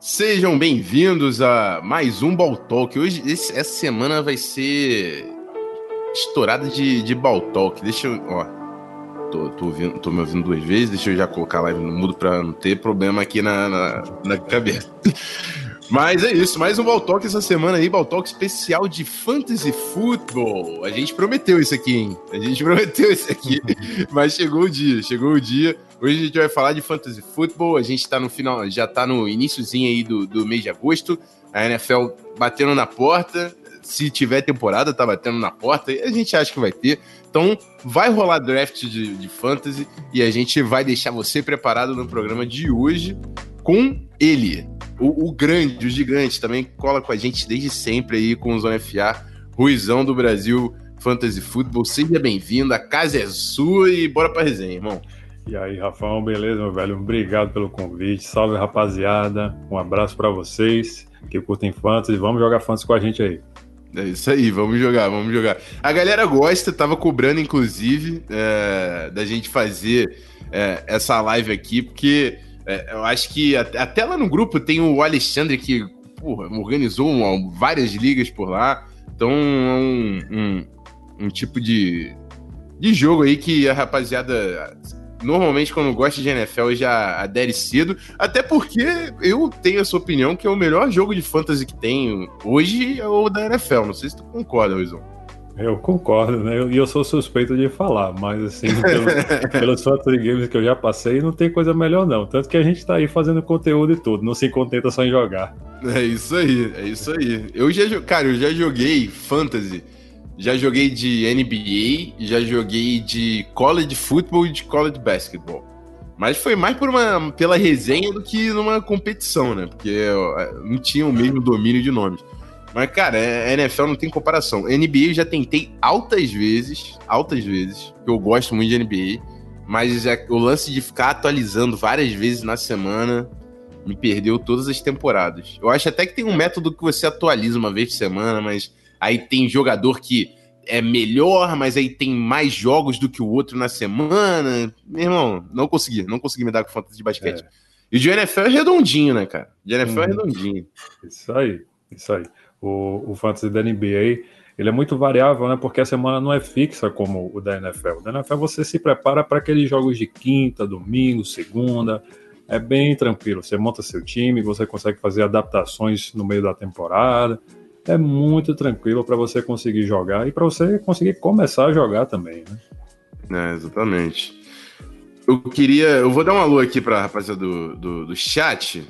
Sejam bem-vindos a mais um Ball Talk. Hoje, esse, essa semana vai ser estourada de, de Ball Talk. Deixa eu. Ó, tô, tô, ouvindo, tô me ouvindo duas vezes, deixa eu já colocar a live no mudo pra não ter problema aqui na, na, na cabeça. Mas é isso, mais um Baltalk essa semana aí, Baltalk especial de Fantasy Football. A gente prometeu isso aqui, hein? A gente prometeu isso aqui, mas chegou o dia, chegou o dia. Hoje a gente vai falar de Fantasy Football, a gente tá no final, já tá no iníciozinho aí do, do mês de agosto, a NFL batendo na porta, se tiver temporada, tá batendo na porta, e a gente acha que vai ter. Então, vai rolar draft de, de fantasy e a gente vai deixar você preparado no programa de hoje com ele, o, o, grande, o gigante, também cola com a gente desde sempre aí com o Zona FA, Ruizão do Brasil Fantasy Football. Seja bem-vindo, a casa é sua e bora pra resenha, irmão. E aí, Rafão, beleza, meu velho? Obrigado pelo convite. Salve, rapaziada. Um abraço para vocês que curtem fantasy. Vamos jogar fantasy com a gente aí. É isso aí, vamos jogar, vamos jogar. A galera gosta, tava cobrando, inclusive, é, da gente fazer é, essa live aqui, porque é, eu acho que até lá no grupo tem o Alexandre que porra, organizou várias ligas por lá. Então é um, um, um, tipo de, de jogo aí que a rapaziada normalmente quando gosta de NFL já adere cedo. Até porque eu tenho essa opinião que é o melhor jogo de fantasy que tem hoje é o da NFL. Não sei se tu concorda, Luizão. Eu concordo, né? E eu, eu, sou suspeito de falar, mas assim, pelo, pelos fantasy games que eu já passei, não tem coisa melhor não. Tanto que a gente tá aí fazendo conteúdo e tudo, não se contenta só em jogar. É isso aí, é isso aí. Eu já, cara, eu já joguei fantasy, já joguei de NBA, já joguei de college football e de college basketball. Mas foi mais por uma, pela resenha do que numa competição, né? Porque eu, é, não tinha o mesmo domínio de nomes. Mas, cara, a é, NFL não tem comparação. NBA eu já tentei altas vezes, altas vezes, que eu gosto muito de NBA, mas já, o lance de ficar atualizando várias vezes na semana me perdeu todas as temporadas. Eu acho até que tem um método que você atualiza uma vez por semana, mas aí tem jogador que é melhor, mas aí tem mais jogos do que o outro na semana. Meu irmão, não consegui, não consegui me dar com fantasy de basquete. É. E o de NFL é redondinho, né, cara? De NFL é uhum. é redondinho. Isso aí, isso aí o, o fantasy da NBA, ele é muito variável, né? Porque a semana não é fixa como o da NFL. O da NFL você se prepara para aqueles jogos de quinta, domingo, segunda. É bem tranquilo. Você monta seu time, você consegue fazer adaptações no meio da temporada. É muito tranquilo para você conseguir jogar e para você conseguir começar a jogar também, né? É, exatamente. Eu queria. Eu vou dar um alô aqui para a rapaziada do, do, do chat.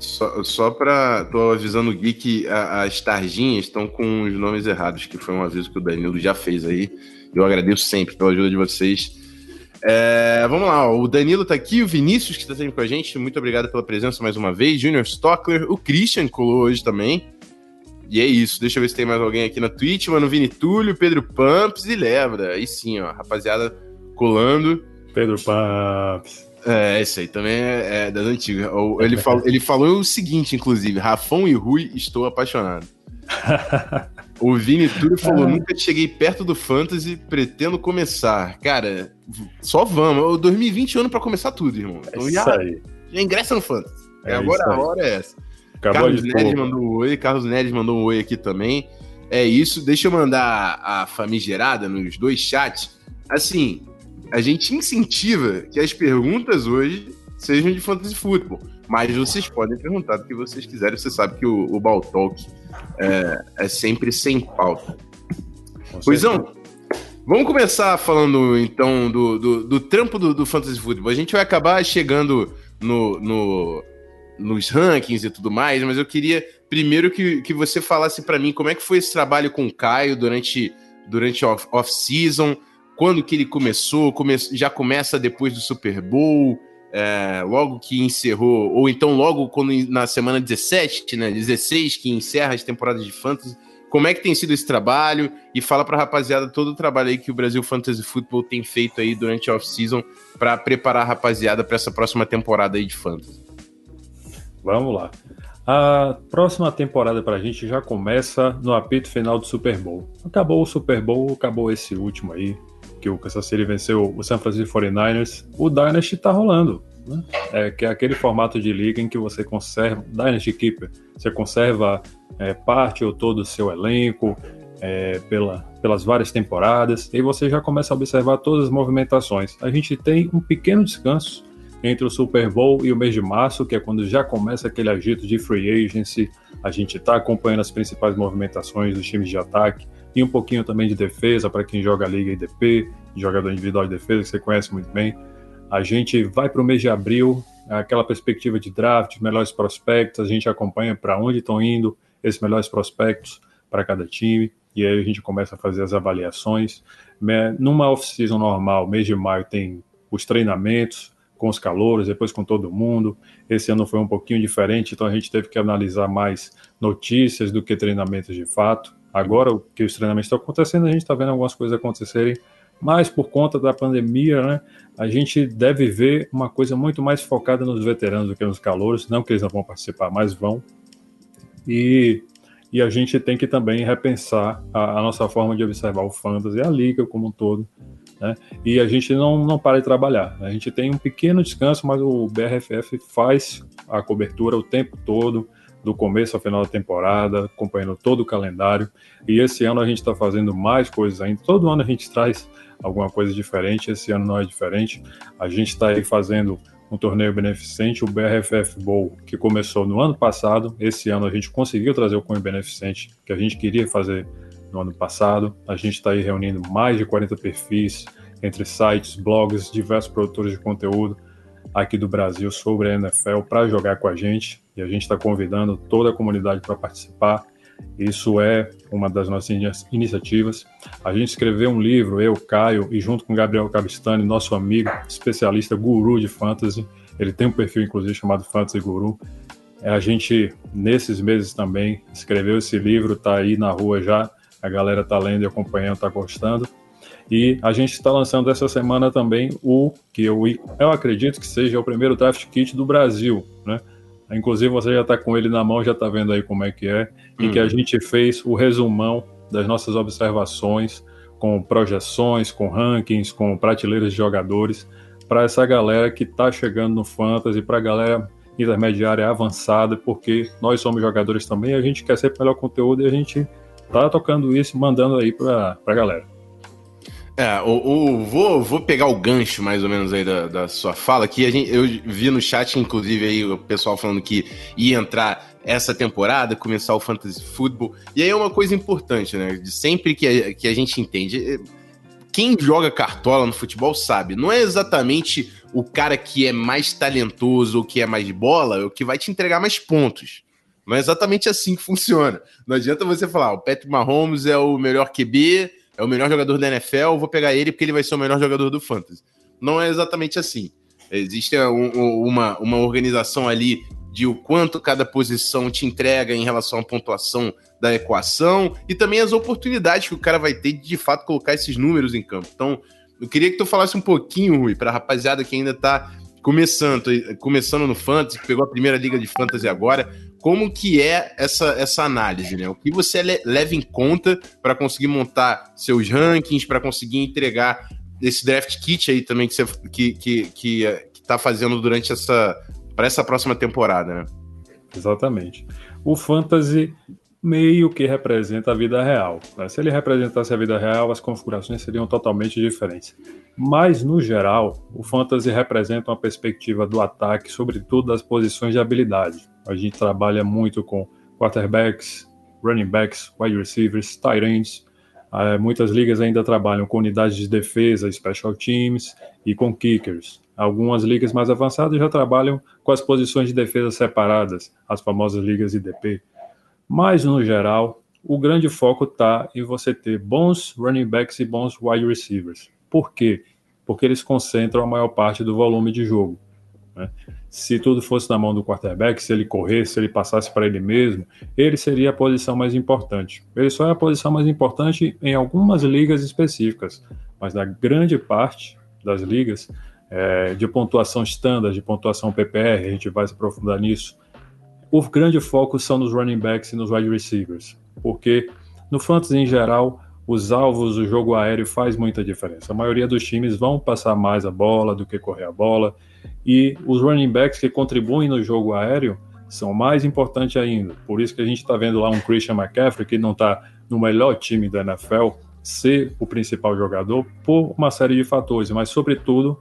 Só, só pra. Tô avisando o Gui que as tarjinhas estão com os nomes errados, que foi um aviso que o Danilo já fez aí. Eu agradeço sempre pela ajuda de vocês. É, vamos lá, ó, o Danilo tá aqui, o Vinícius que tá sempre com a gente, muito obrigado pela presença mais uma vez, Junior Stockler, o Christian colou hoje também. E é isso, deixa eu ver se tem mais alguém aqui na Twitch, mano, Vini Túlio, Pedro Pamps e Levra. Aí sim, ó, rapaziada colando. Pedro Pamps. É, esse aí também é, é das antigas. Ele, falou, ele falou o seguinte, inclusive: Rafão e Rui, estou apaixonado. o Vini Túlio falou: nunca cheguei perto do Fantasy, pretendo começar. Cara, só vamos. O 2020 é ano pra começar tudo, irmão. Então é já, aí. já ingressa no Fantasy. É agora a hora é essa. Acabou Carlos Neres mandou um oi, Carlos Neres mandou um oi aqui também. É isso, deixa eu mandar a famigerada nos dois chats. Assim, a gente incentiva que as perguntas hoje sejam de fantasy football. Mas vocês podem perguntar o que vocês quiserem. Você sabe que o, o é, é sempre sem pauta. Pois não, vamos começar falando então do, do, do trampo do, do, fantasy football. A gente vai acabar chegando no, no, nos rankings e tudo mais, mas eu queria primeiro que, que você falasse para mim como é que foi esse trabalho com o Caio durante, durante off-season. Off quando que ele começou, come já começa depois do Super Bowl, é, logo que encerrou, ou então logo quando na semana 17, né, 16, que encerra as temporadas de Fantasy. Como é que tem sido esse trabalho? E fala pra rapaziada todo o trabalho aí que o Brasil Fantasy Football tem feito aí durante a off-season para preparar a rapaziada para essa próxima temporada aí de Fantasy. Vamos lá. A próxima temporada para a gente já começa no apito final do Super Bowl. Acabou o Super Bowl, acabou esse último aí, que o Kansas City venceu o San Francisco 49ers, o Dynasty tá rolando. né? é, que é aquele formato de liga em que você conserva, Dynasty Keeper, você conserva é, parte ou todo o seu elenco é, pela, pelas várias temporadas, e você já começa a observar todas as movimentações. A gente tem um pequeno descanso entre o Super Bowl e o mês de março, que é quando já começa aquele agito de free agency, a gente está acompanhando as principais movimentações dos times de ataque e um pouquinho também de defesa para quem joga Liga IDP, jogador individual de defesa, que você conhece muito bem. A gente vai para o mês de abril, aquela perspectiva de draft, melhores prospectos, a gente acompanha para onde estão indo esses melhores prospectos para cada time, e aí a gente começa a fazer as avaliações. Numa off-season normal, mês de maio tem os treinamentos com os calouros, depois com todo mundo. Esse ano foi um pouquinho diferente, então a gente teve que analisar mais notícias do que treinamentos de fato. Agora que os treinamentos estão acontecendo, a gente está vendo algumas coisas acontecerem mas por conta da pandemia, né, a gente deve ver uma coisa muito mais focada nos veteranos do que nos calouros, não que eles não vão participar, mas vão. E, e a gente tem que também repensar a, a nossa forma de observar o fantasy, a liga como um todo, né? E a gente não, não para de trabalhar. A gente tem um pequeno descanso, mas o BRFF faz a cobertura o tempo todo, do começo ao final da temporada, acompanhando todo o calendário. E esse ano a gente está fazendo mais coisas ainda. Todo ano a gente traz alguma coisa diferente. Esse ano não é diferente. A gente está aí fazendo um torneio beneficente, o BRFF Bowl, que começou no ano passado. Esse ano a gente conseguiu trazer o cunho beneficente que a gente queria fazer no ano passado. A gente está aí reunindo mais de 40 perfis entre sites, blogs, diversos produtores de conteúdo aqui do Brasil sobre a NFL para jogar com a gente. A gente está convidando toda a comunidade para participar. Isso é uma das nossas iniciativas. A gente escreveu um livro, eu, Caio, e junto com Gabriel Cabistani, nosso amigo, especialista guru de fantasy. Ele tem um perfil, inclusive, chamado Fantasy Guru. A gente, nesses meses também, escreveu esse livro, está aí na rua já. A galera está lendo e acompanhando, está gostando. E a gente está lançando essa semana também o que eu, eu acredito que seja o primeiro draft kit do Brasil, né? Inclusive você já está com ele na mão, já está vendo aí como é que é, uhum. e que a uhum. gente fez o resumão das nossas observações, com projeções, com rankings, com prateleiras de jogadores, para essa galera que está chegando no Fantasy, para a galera intermediária avançada, porque nós somos jogadores também, a gente quer sempre melhor conteúdo e a gente tá tocando isso, mandando aí para a galera. É, o, o, vou, vou pegar o gancho mais ou menos aí da, da sua fala, que gente, eu vi no chat, inclusive, aí o pessoal falando que ia entrar essa temporada, começar o Fantasy Football. E aí é uma coisa importante, né? De sempre que a, que a gente entende. Quem joga cartola no futebol sabe, não é exatamente o cara que é mais talentoso ou que é mais bola, o que vai te entregar mais pontos. Não é exatamente assim que funciona. Não adianta você falar, ah, o Patrick Mahomes é o melhor QB, é o melhor jogador da NFL, vou pegar ele porque ele vai ser o melhor jogador do Fantasy. Não é exatamente assim. Existe um, uma, uma organização ali de o quanto cada posição te entrega em relação à pontuação da equação e também as oportunidades que o cara vai ter de de fato colocar esses números em campo. Então, eu queria que tu falasse um pouquinho, Rui, para a rapaziada que ainda está começando, começando no Fantasy, que pegou a primeira liga de Fantasy agora, como que é essa, essa análise, né? O que você leva em conta para conseguir montar seus rankings, para conseguir entregar esse draft kit aí também que você que, que, que, que tá fazendo durante essa para essa próxima temporada, né? Exatamente. O fantasy meio que representa a vida real. Né? Se ele representasse a vida real, as configurações seriam totalmente diferentes. Mas, no geral, o fantasy representa uma perspectiva do ataque, sobretudo das posições de habilidade. A gente trabalha muito com quarterbacks, running backs, wide receivers, tight ends. É, muitas ligas ainda trabalham com unidades de defesa, special teams e com kickers. Algumas ligas mais avançadas já trabalham com as posições de defesa separadas, as famosas ligas IDP. Mas, no geral, o grande foco está em você ter bons running backs e bons wide receivers. Por quê? Porque eles concentram a maior parte do volume de jogo. Né? Se tudo fosse na mão do quarterback, se ele corresse, se ele passasse para ele mesmo, ele seria a posição mais importante. Ele só é a posição mais importante em algumas ligas específicas, mas na grande parte das ligas é, de pontuação standard, de pontuação PPR, a gente vai se aprofundar nisso, o grande foco são nos running backs e nos wide receivers, porque no fantasy em geral, os alvos, o jogo aéreo faz muita diferença. A maioria dos times vão passar mais a bola do que correr a bola, E os running backs que contribuem no jogo aéreo são mais importantes ainda. Por isso que a gente está vendo lá um Christian McCaffrey que não está no melhor time da NFL ser o principal jogador por uma série de fatores, mas sobretudo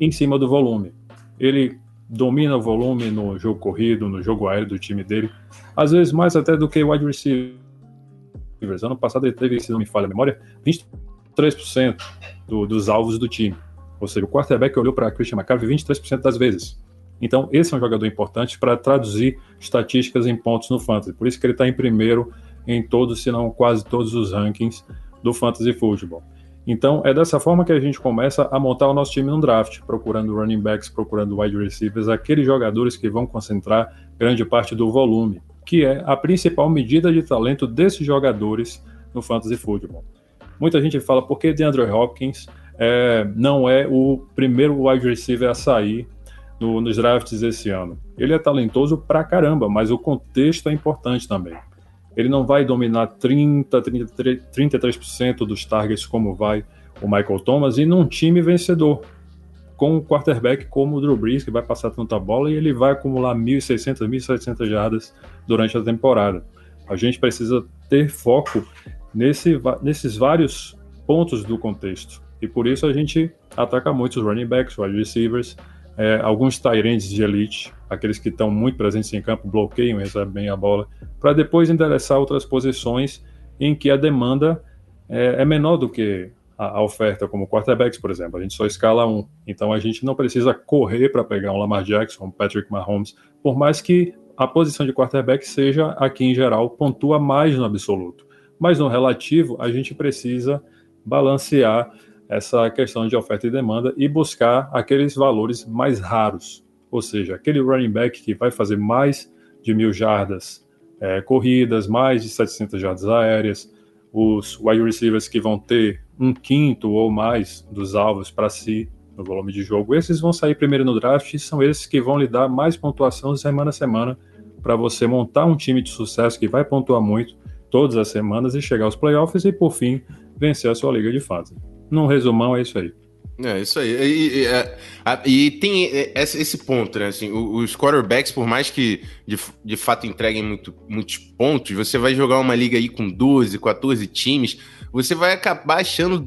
em cima do volume. Ele domina o volume no jogo corrido, no jogo aéreo do time dele, às vezes mais até do que o wide receivers. Ano passado ele teve, se não me falha a memória, 23% do, dos alvos do time. Ou seja, o quarterback olhou para Christian McCaffrey 23% das vezes. Então, esse é um jogador importante para traduzir estatísticas em pontos no fantasy. Por isso que ele está em primeiro em todos, se não quase todos os rankings do fantasy football. Então, é dessa forma que a gente começa a montar o nosso time no draft, procurando running backs, procurando wide receivers, aqueles jogadores que vão concentrar grande parte do volume, que é a principal medida de talento desses jogadores no fantasy football. Muita gente fala por que DeAndre Hopkins é, não é o primeiro wide receiver a sair no, nos drafts esse ano. Ele é talentoso pra caramba, mas o contexto é importante também. Ele não vai dominar 30, 33%, 33% dos targets como vai o Michael Thomas e num time vencedor, com um quarterback como o Drew Brees, que vai passar tanta bola e ele vai acumular 1.600, 1.700 jardas durante a temporada. A gente precisa ter foco nesse, nesses vários pontos do contexto. E por isso a gente ataca muito os running backs, wide receivers, é, alguns Tyrants de elite, aqueles que estão muito presentes em campo, bloqueiam, recebem bem a bola, para depois endereçar outras posições em que a demanda é, é menor do que a, oferta, como quarterbacks, por exemplo. A gente só escala um. Então a gente não precisa correr para pegar um Lamar Jackson, um Patrick Mahomes, por mais que a posição de quarterback seja, aqui em geral, pontua mais no absoluto. Mas no relativo, a gente precisa balancear essa questão de oferta e demanda e buscar aqueles valores mais raros, ou seja, aquele running back que vai fazer mais de mil jardas é, corridas, mais de 700 jardas aéreas, os wide receivers que vão ter um quinto ou mais dos alvos para si no volume de jogo, esses vão sair primeiro no draft e são esses que vão lhe dar mais pontuação semana a semana para você montar um time de sucesso que vai pontuar muito todas as semanas e chegar aos playoffs e, por fim, vencer a sua liga de fase. Num resumão, é isso aí. É, isso aí. E, e, é, e, tem esse ponto, né? Assim, os quarterbacks, por mais que de, de fato entreguem muito, muitos pontos, você vai jogar uma liga aí com 12, 14 times, você vai acabar achando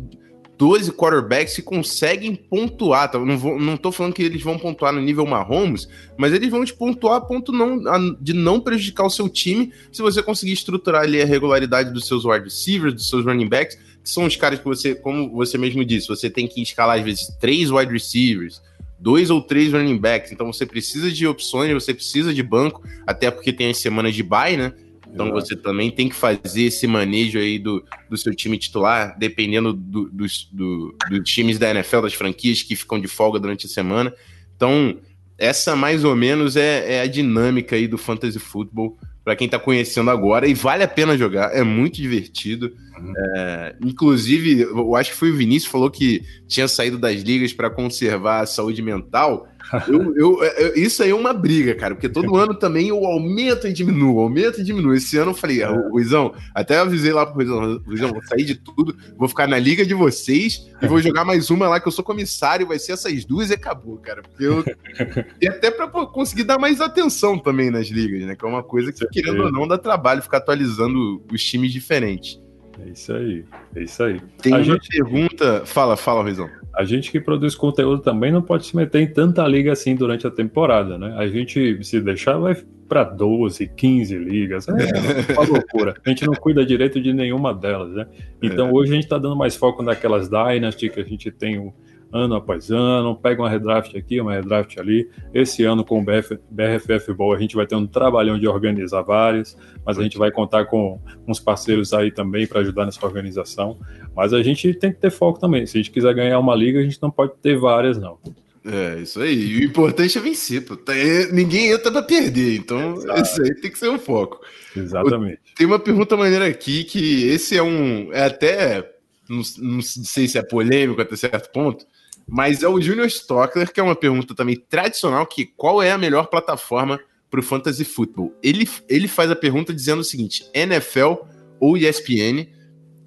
12 quarterbacks que conseguem pontuar. Tá? Não, vou, não tô falando que eles vão pontuar no nível Mahomes, mas eles vão te pontuar a ponto não, a, de não prejudicar o seu time se você conseguir estruturar ali a regularidade dos seus wide receivers, dos seus running backs são os caras que você, como você mesmo disse, você tem que escalar às vezes três wide receivers, dois ou três running backs. Então você precisa de opções, você precisa de banco, até porque tem as semanas de bye, né? Então você também tem que fazer esse manejo aí do, do seu time titular, dependendo do, dos, do, dos times da NFL, das franquias que ficam de folga durante a semana. Então, essa mais ou menos é, é a dinâmica aí do fantasy football para quem está conhecendo agora e vale a pena jogar, é muito divertido. Uhum. É, inclusive, eu acho que foi o Vinícius falou que tinha saído das ligas para conservar a saúde mental. Eu, eu, eu, isso aí é uma briga, cara, porque todo ano também eu aumento e diminuo, aumento e diminuo. Esse ano eu falei, ah, Ruizão, até avisei lá pro Ruizão, Ruizão, vou sair de tudo, vou ficar na liga de vocês e vou jogar mais uma lá que eu sou comissário, vai ser essas duas e acabou, cara. Porque eu. e até pra conseguir dar mais atenção também nas ligas, né? Que é uma coisa que, querendo ou não, dá trabalho ficar atualizando os times diferentes. É isso aí, é isso aí. Tem a uma gente... pergunta. Fala, fala, Ruizão. A gente que produz conteúdo também não pode se meter em tanta liga assim durante a temporada, né? A gente, se deixar, vai para 12, 15 ligas. É uma loucura. A gente não cuida direito de nenhuma delas, né? Então é. hoje a gente está dando mais foco naquelas Dynasty que a gente tem o ano após ano, pega uma redraft aqui, uma redraft ali. Esse ano com o BF, BRFF Bowl a gente vai ter um trabalhão de organizar várias, mas a gente vai contar com uns parceiros aí também para ajudar nessa organização. Mas a gente tem que ter foco também. Se a gente quiser ganhar uma liga, a gente não pode ter várias, não. É, isso aí. E o importante é vencer, pô. Tá, é, ninguém entra pra perder, então Exato. isso aí tem que ser um foco. Exatamente. Tem uma pergunta maneira aqui que esse é um. É até. Não, não sei se é polêmico até certo ponto, mas é o Junior Stockler, que é uma pergunta também tradicional, que qual é a melhor plataforma para o Fantasy Football? Ele, ele faz a pergunta dizendo o seguinte, NFL ou ESPN?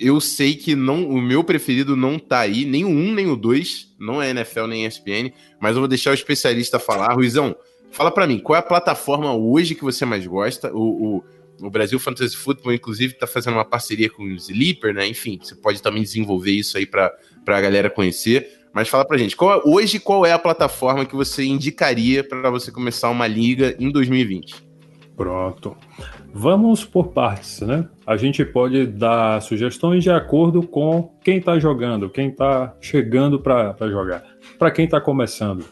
eu sei que não, o meu preferido não tá aí, nem o 1, nem o 2, não é NFL nem ESPN, mas eu vou deixar o especialista falar. Ruizão, fala para mim, qual é a plataforma hoje que você mais gosta? O, o, o Brasil Fantasy Football, inclusive, tá fazendo uma parceria com o Sleeper, né? Enfim, você pode também desenvolver isso aí para a galera conhecer. Mas fala pra gente, qual, hoje qual é a plataforma que você indicaria para você começar uma liga em 2020? Pronto. Vamos por partes, né? A gente pode dar sugestões de acordo com quem está jogando, quem está chegando para jogar. Para quem está começando,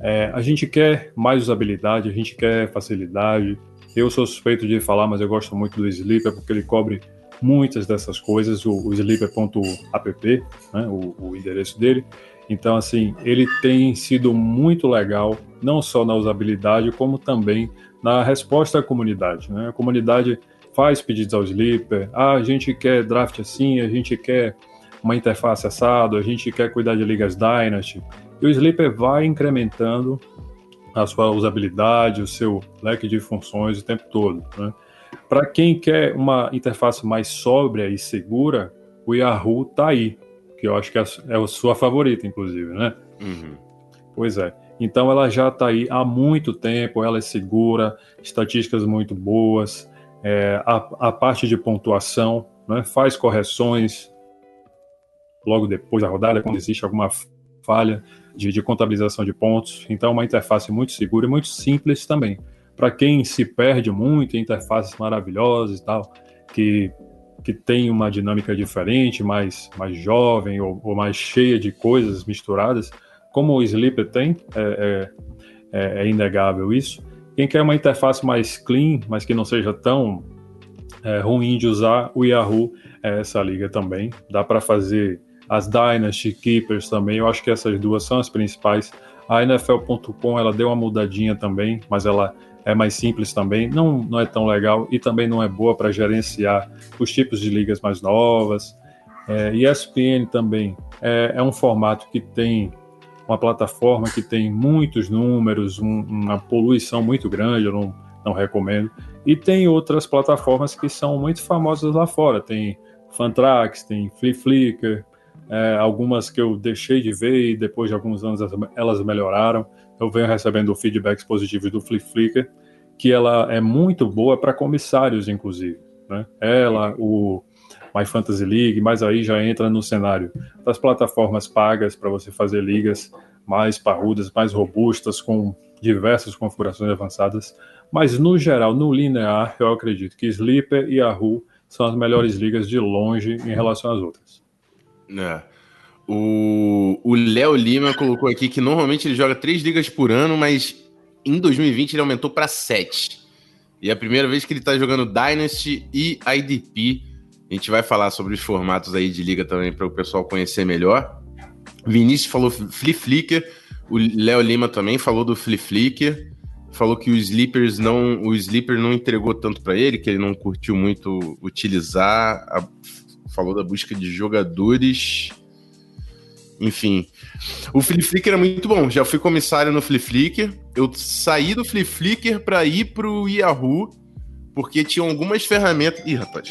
é, a gente quer mais usabilidade, a gente quer facilidade. Eu sou suspeito de falar, mas eu gosto muito do Sleeper porque ele cobre muitas dessas coisas. O, o sleeper.app, né, o, o endereço dele. Então, assim, ele tem sido muito legal, não só na usabilidade, como também na resposta à comunidade. Né? A comunidade faz pedidos ao Sleeper, ah, a gente quer draft assim, a gente quer uma interface assado, a gente quer cuidar de ligas Dynasty, e o Sleeper vai incrementando a sua usabilidade, o seu leque de funções o tempo todo. Né? Para quem quer uma interface mais sóbria e segura, o Yahoo está aí, que eu acho que é a sua favorita, inclusive, né? Uhum. Pois é. Então ela já está aí há muito tempo, ela é segura, estatísticas muito boas, é, a, a, parte de pontuação né, faz correções logo depois da rodada, quando existe alguma falha de, de contabilização de pontos. Então é uma interface muito segura e muito simples também. Para quem se perde muito interfaces maravilhosas e tal, que, que tem uma dinâmica diferente, mais, mais jovem ou, ou mais cheia de coisas misturadas, como o Sleeper tem, é, é, é, é, inegável isso. Quem quer uma interface mais clean, mas que não seja tão é, ruim de usar, o Yahoo é essa liga também. Dá para fazer as Dynasty Keepers também. Eu acho que essas duas são as principais. A NFL.com ela deu uma mudadinha também, mas ela é mais simples também. Não, não é tão legal e também não é boa para gerenciar os tipos de ligas mais novas. É, ESPN também é, é um formato que tem uma plataforma que tem muitos números, um, uma poluição muito grande, eu não, não recomendo. E tem outras plataformas que são muito famosas lá fora. Tem Fantrax, tem Flip é, algumas que eu deixei de ver e depois de alguns anos elas melhoraram. Eu venho recebendo feedbacks positivos do Flip que ela é muito boa para comissários, inclusive. Né? Ela, o My Fantasy League, mas aí já entra no cenário das plataformas pagas para você fazer ligas mais parrudas, mais robustas, com diversas configurações avançadas. Mas no geral, no linear, eu acredito que Sleeper e Yahoo são as melhores ligas de longe em relação às outras. É. O Léo Lima colocou aqui que normalmente ele joga três ligas por ano, mas em 2020 ele aumentou para sete. E é a primeira vez que ele está jogando Dynasty e IDP. A gente vai falar sobre os formatos aí de liga também para o pessoal conhecer melhor. Vinícius falou Flip Flicker, o Léo Lima também falou do Flip Flicker, falou que o Sleepers não, o Sleeper não entregou tanto para ele, que ele não curtiu muito utilizar, a, falou da busca de jogadores, enfim. O Flip Flicker é muito bom, já fui comissário no Flip Flicker, eu saí do Flip Flicker para ir pro Yahoo, porque tinha algumas ferramentas, ih, rapaz,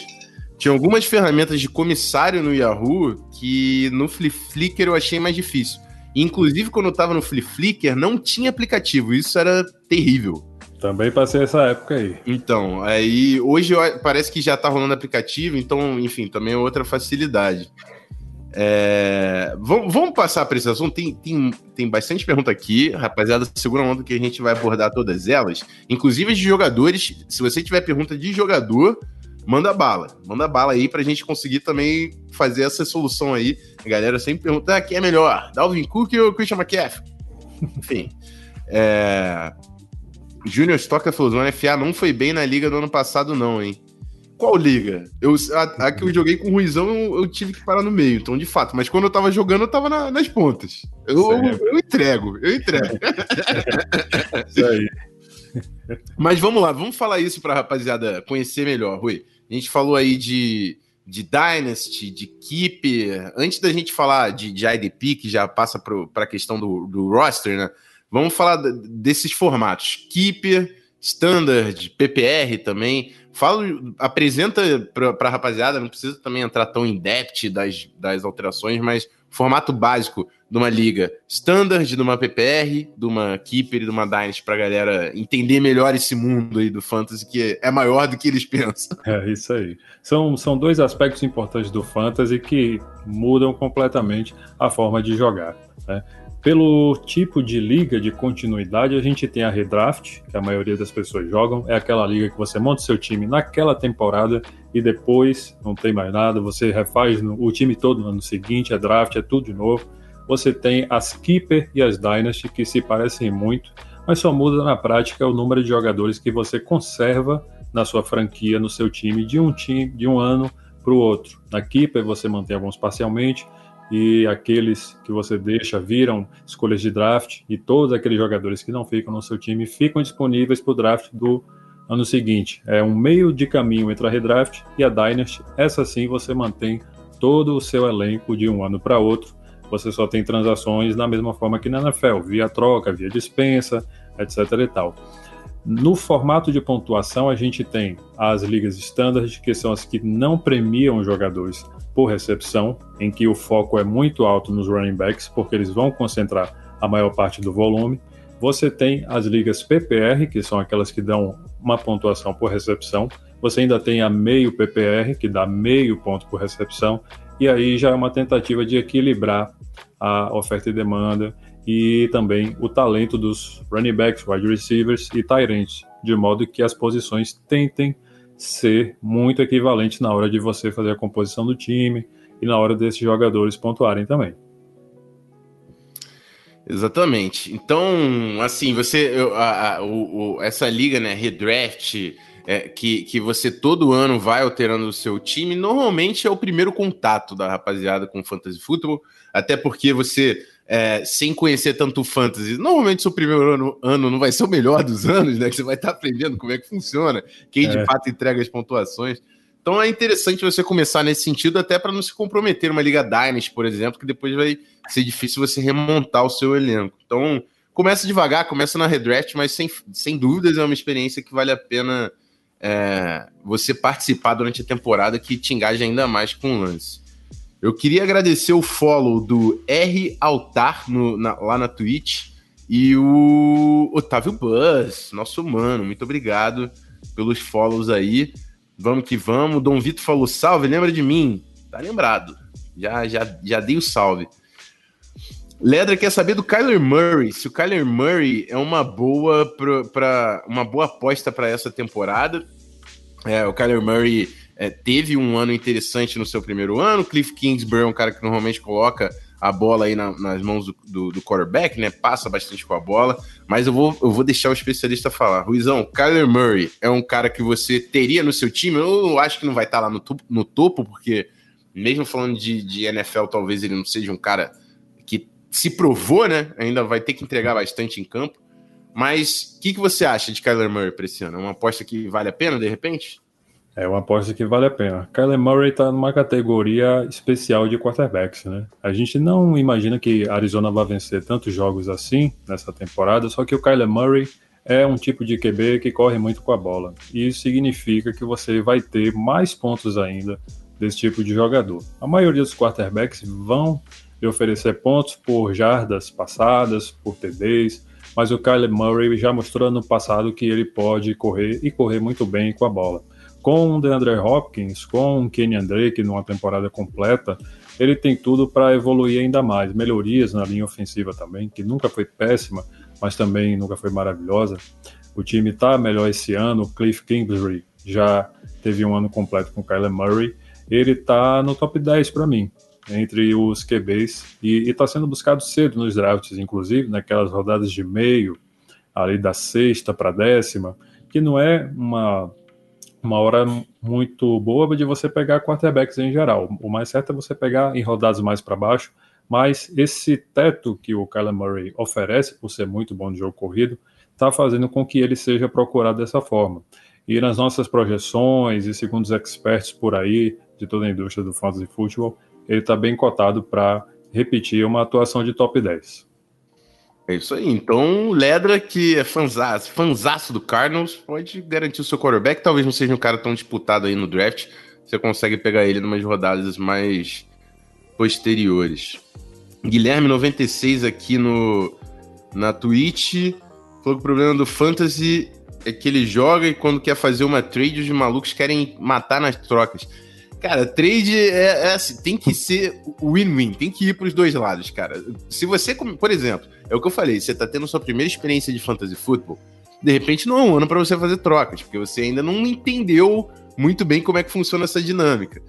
tinha algumas ferramentas de comissário no Yahoo que no Flickr eu achei mais difícil. Inclusive, quando eu tava no Flickr, não tinha aplicativo. Isso era terrível. Também passei essa época aí. Então, aí hoje parece que já tá rolando aplicativo, então, enfim, também é outra facilidade. É, vamos, passar para esse assunto. Tem, tem, tem bastante pergunta aqui, rapaziada. Segura a onda que a gente vai abordar todas elas, inclusive de jogadores. Se você tiver pergunta de jogador, manda bala. Manda bala aí pra gente conseguir também fazer essa solução aí. A galera sempre pergunta: ah, quem é melhor, Dalvin Cook ou Christian McCaffrey? Enfim. É... Júnior Stocker falou: o FA não foi bem na liga do ano passado, não, hein? Qual liga? Eu, a, a que eu joguei com o Ruizão, eu, eu, tive que parar no meio, então, de fato. Mas quando eu tava jogando, eu tava na, nas pontas. Eu, eu, eu, entrego, eu entrego. Isso aí. Mas vamos lá, vamos falar isso pra rapaziada conhecer melhor, Rui. A gente falou aí de, de Dynasty, de Keeper. Antes da gente falar de, de IDP, que já passa para a questão do, do roster, né? Vamos falar desses formatos: Keeper, standard, PPR também. Fala, apresenta para a rapaziada, não precisa também entrar tão em depth das, das alterações, mas formato básico de uma liga standard, de uma PPR, de uma Keeper e de uma Dynasty para a galera entender melhor esse mundo aí do Fantasy, que é maior do que eles pensam. É isso aí. São, são dois aspectos importantes do Fantasy que mudam completamente a forma de jogar. Né? Pelo tipo de liga de continuidade, a gente tem a redraft, que a maioria das pessoas jogam, é aquela liga que você monta seu time naquela temporada e depois não tem mais nada, você refaz o time todo no ano seguinte, é draft, é tudo de novo. Você tem as Keeper e as Dynasty, que se parecem muito, mas só muda na prática o número de jogadores que você conserva na sua franquia, no seu time, de um time de um ano para o outro. Na Keeper você mantém alguns parcialmente, e aqueles que você deixa viram escolhas de draft e todos aqueles jogadores que não ficam no seu time ficam disponíveis para o draft do ano seguinte. É um meio de caminho entre a redraft e a Dynasty. Essa sim você mantém todo o seu elenco de um ano para outro. Você só tem transações da mesma forma que na NFL, via troca, via dispensa, etc. e tal. No formato de pontuação, a gente tem as ligas standard, que são as que não premiam jogadores por recepção, em que o foco é muito alto nos running backs, porque eles vão concentrar a maior parte do volume. Você tem as ligas PPR, que são aquelas que dão uma pontuação por recepção. Você ainda tem a meio PPR, que dá meio ponto por recepção. E aí já é uma tentativa de equilibrar a oferta e demanda e também o talento dos running backs, wide receivers e tight ends, de modo que as posições tentem ser muito equivalente na hora de você fazer a composição do time e na hora desses jogadores pontuarem também. Exatamente. Então, assim, você. A, a, o, o, essa liga, né, redraft, é, que, que você todo ano vai alterando o seu time, normalmente é o primeiro contato da rapaziada com fantasy futebol, até porque você é, sem conhecer tanto fantasy, normalmente seu primeiro ano, ano não vai ser o melhor dos anos, né? Que você vai estar aprendendo como é que funciona, quem de é. fato entrega as pontuações. Então é interessante você começar nesse sentido, até para não se comprometer numa Liga Dynasty, por exemplo, que depois vai ser difícil você remontar o seu elenco. Então, começa devagar, começa na redraft, mas sem, sem dúvidas é uma experiência que vale a pena é, você participar durante a temporada, que te engaja ainda mais com o lance. Eu queria agradecer o follow do R Altar no, na, lá na Twitch e o Otávio Buzz, nosso mano. Muito obrigado pelos follows aí. Vamos que vamos. Dom Vitor falou salve, lembra de mim? Tá lembrado. Já, já, já dei o salve. Ledra quer saber do Kyler Murray. Se o Kyler Murray é uma boa para uma boa aposta para essa temporada. É, o Kyler Murray é, teve um ano interessante no seu primeiro ano. Cliff Kingsbury é um cara que normalmente coloca a bola aí na, nas mãos do, do, do, quarterback, né? Passa bastante com a bola. Mas eu vou, eu vou deixar o especialista falar. Ruizão, Kyler Murray é um cara que você teria no seu time. Eu acho que não vai estar lá no, topo, no topo porque mesmo falando de, de NFL, talvez ele não seja um cara que se provou, né? Ainda vai ter que entregar bastante em campo. Mas o que, que você acha de Kyler Murray para esse ano? É uma aposta que vale a pena, de repente? É uma aposta que vale a pena. Kyler Murray está numa categoria especial de quarterbacks, né? A gente não imagina que Arizona vai vencer tantos jogos assim nessa temporada, só que o Kyler Murray é um tipo de QB que corre muito com a bola. E isso significa que você vai ter mais pontos ainda desse tipo de jogador. A maioria dos quarterbacks vão lhe oferecer pontos por jardas passadas, por TDs, mas o Kyler Murray já mostrou no passado que ele pode correr e correr muito bem com a bola com o DeAndre Hopkins, com o Kenyan Drake numa temporada completa, ele tem tudo para evoluir ainda mais. Melhorias na linha ofensiva também, que nunca foi péssima, mas também nunca foi maravilhosa. O time está melhor esse ano. O Cliff Kingsbury já teve um ano completo com o Kyler Murray. Ele está no top 10 para mim, entre os QBs, e está sendo buscado cedo nos drafts, inclusive, naquelas rodadas de meio, ali da sexta para décima, que não é uma uma hora muito boa de você pegar quarterbacks em geral. O mais certo é você pegar em rodadas mais para baixo, mas esse teto que o Kyler Murray oferece, por ser muito bom de jogo corrido, está fazendo com que ele seja procurado dessa forma. E nas nossas projeções, e segundo os experts por aí, de toda a indústria do fantasy futebol, ele está bem cotado para repetir uma atuação de top 10. É isso aí. Então, Ledra, que é fanzaço, do Cardinals, pode garantir o seu quarterback. Talvez não seja um cara tão disputado aí no draft. Você consegue pegar ele em umas rodadas mais posteriores. Guilherme 96 aqui no na Twitch falou que o problema do Fantasy é que ele joga e quando quer fazer uma trade, os malucos querem matar nas trocas. Cara, trade é, é assim, tem que ser win-win, tem que ir pros dois lados, cara. Se você, por exemplo, é o que eu falei, você tá tendo sua primeira experiência de fantasy football, de repente não é um ano para você fazer trocas, porque você ainda não entendeu muito bem como é que funciona essa dinâmica.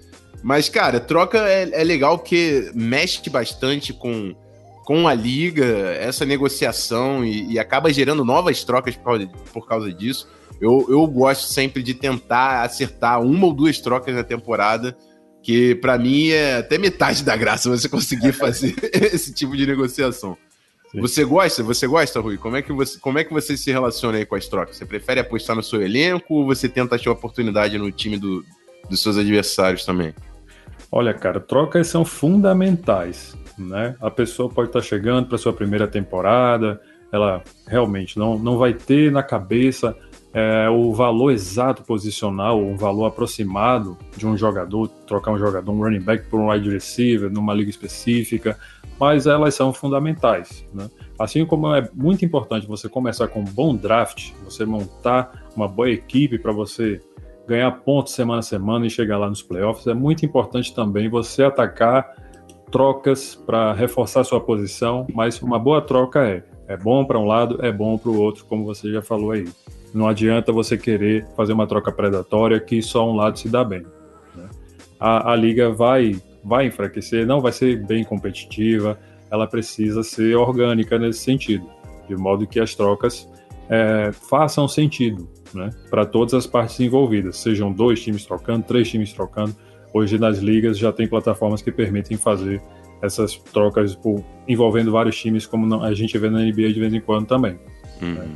Mas, cara, troca é, é legal porque mexe bastante com, com a liga, essa negociação e, e acaba gerando novas trocas por causa, por causa disso. Eu, eu gosto sempre de tentar acertar uma ou duas trocas na temporada, que para mim é até metade da graça você conseguir fazer esse tipo de negociação. Sim. Você gosta? Você gosta, Rui? Como é, que você, como é que você se relaciona aí com as trocas? Você prefere apostar no seu elenco ou você tenta achar oportunidade no time do, dos seus adversários também? Olha, cara, trocas são fundamentais, né? A pessoa pode estar chegando para sua primeira temporada, ela realmente não, não vai ter na cabeça é, o valor exato posicional, um valor aproximado de um jogador, trocar um jogador, um running back por um wide receiver numa liga específica, mas elas são fundamentais. Né? Assim como é muito importante você começar com um bom draft, você montar uma boa equipe para você ganhar pontos semana a semana e chegar lá nos playoffs, é muito importante também você atacar trocas para reforçar sua posição, mas uma boa troca é é bom para um lado, é bom para o outro, como você já falou aí. Não adianta você querer fazer uma troca predatória que só um lado se dá bem. Né? A, a liga vai, vai enfraquecer, não vai ser bem competitiva, ela precisa ser orgânica nesse sentido, de modo que as trocas é, façam sentido né, para todas as partes envolvidas, sejam dois times trocando, três times trocando. Hoje nas ligas já tem plataformas que permitem fazer essas trocas por, envolvendo vários times, como a gente vê na NBA de vez em quando também. Uhum. Né?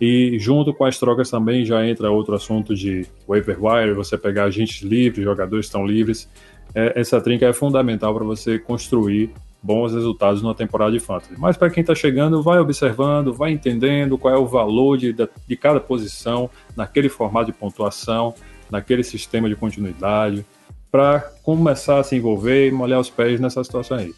E junto com as trocas também já entra outro assunto de waiver wire, você pegar agentes livres, jogadores estão livres. É, essa trinca é fundamental para você construir bons resultados numa temporada de fantasy. Mas para quem está chegando, vai observando, vai entendendo qual é o valor de, de cada posição naquele formato de pontuação, naquele sistema de continuidade, para começar a se envolver e molhar os pés nessa situação aí.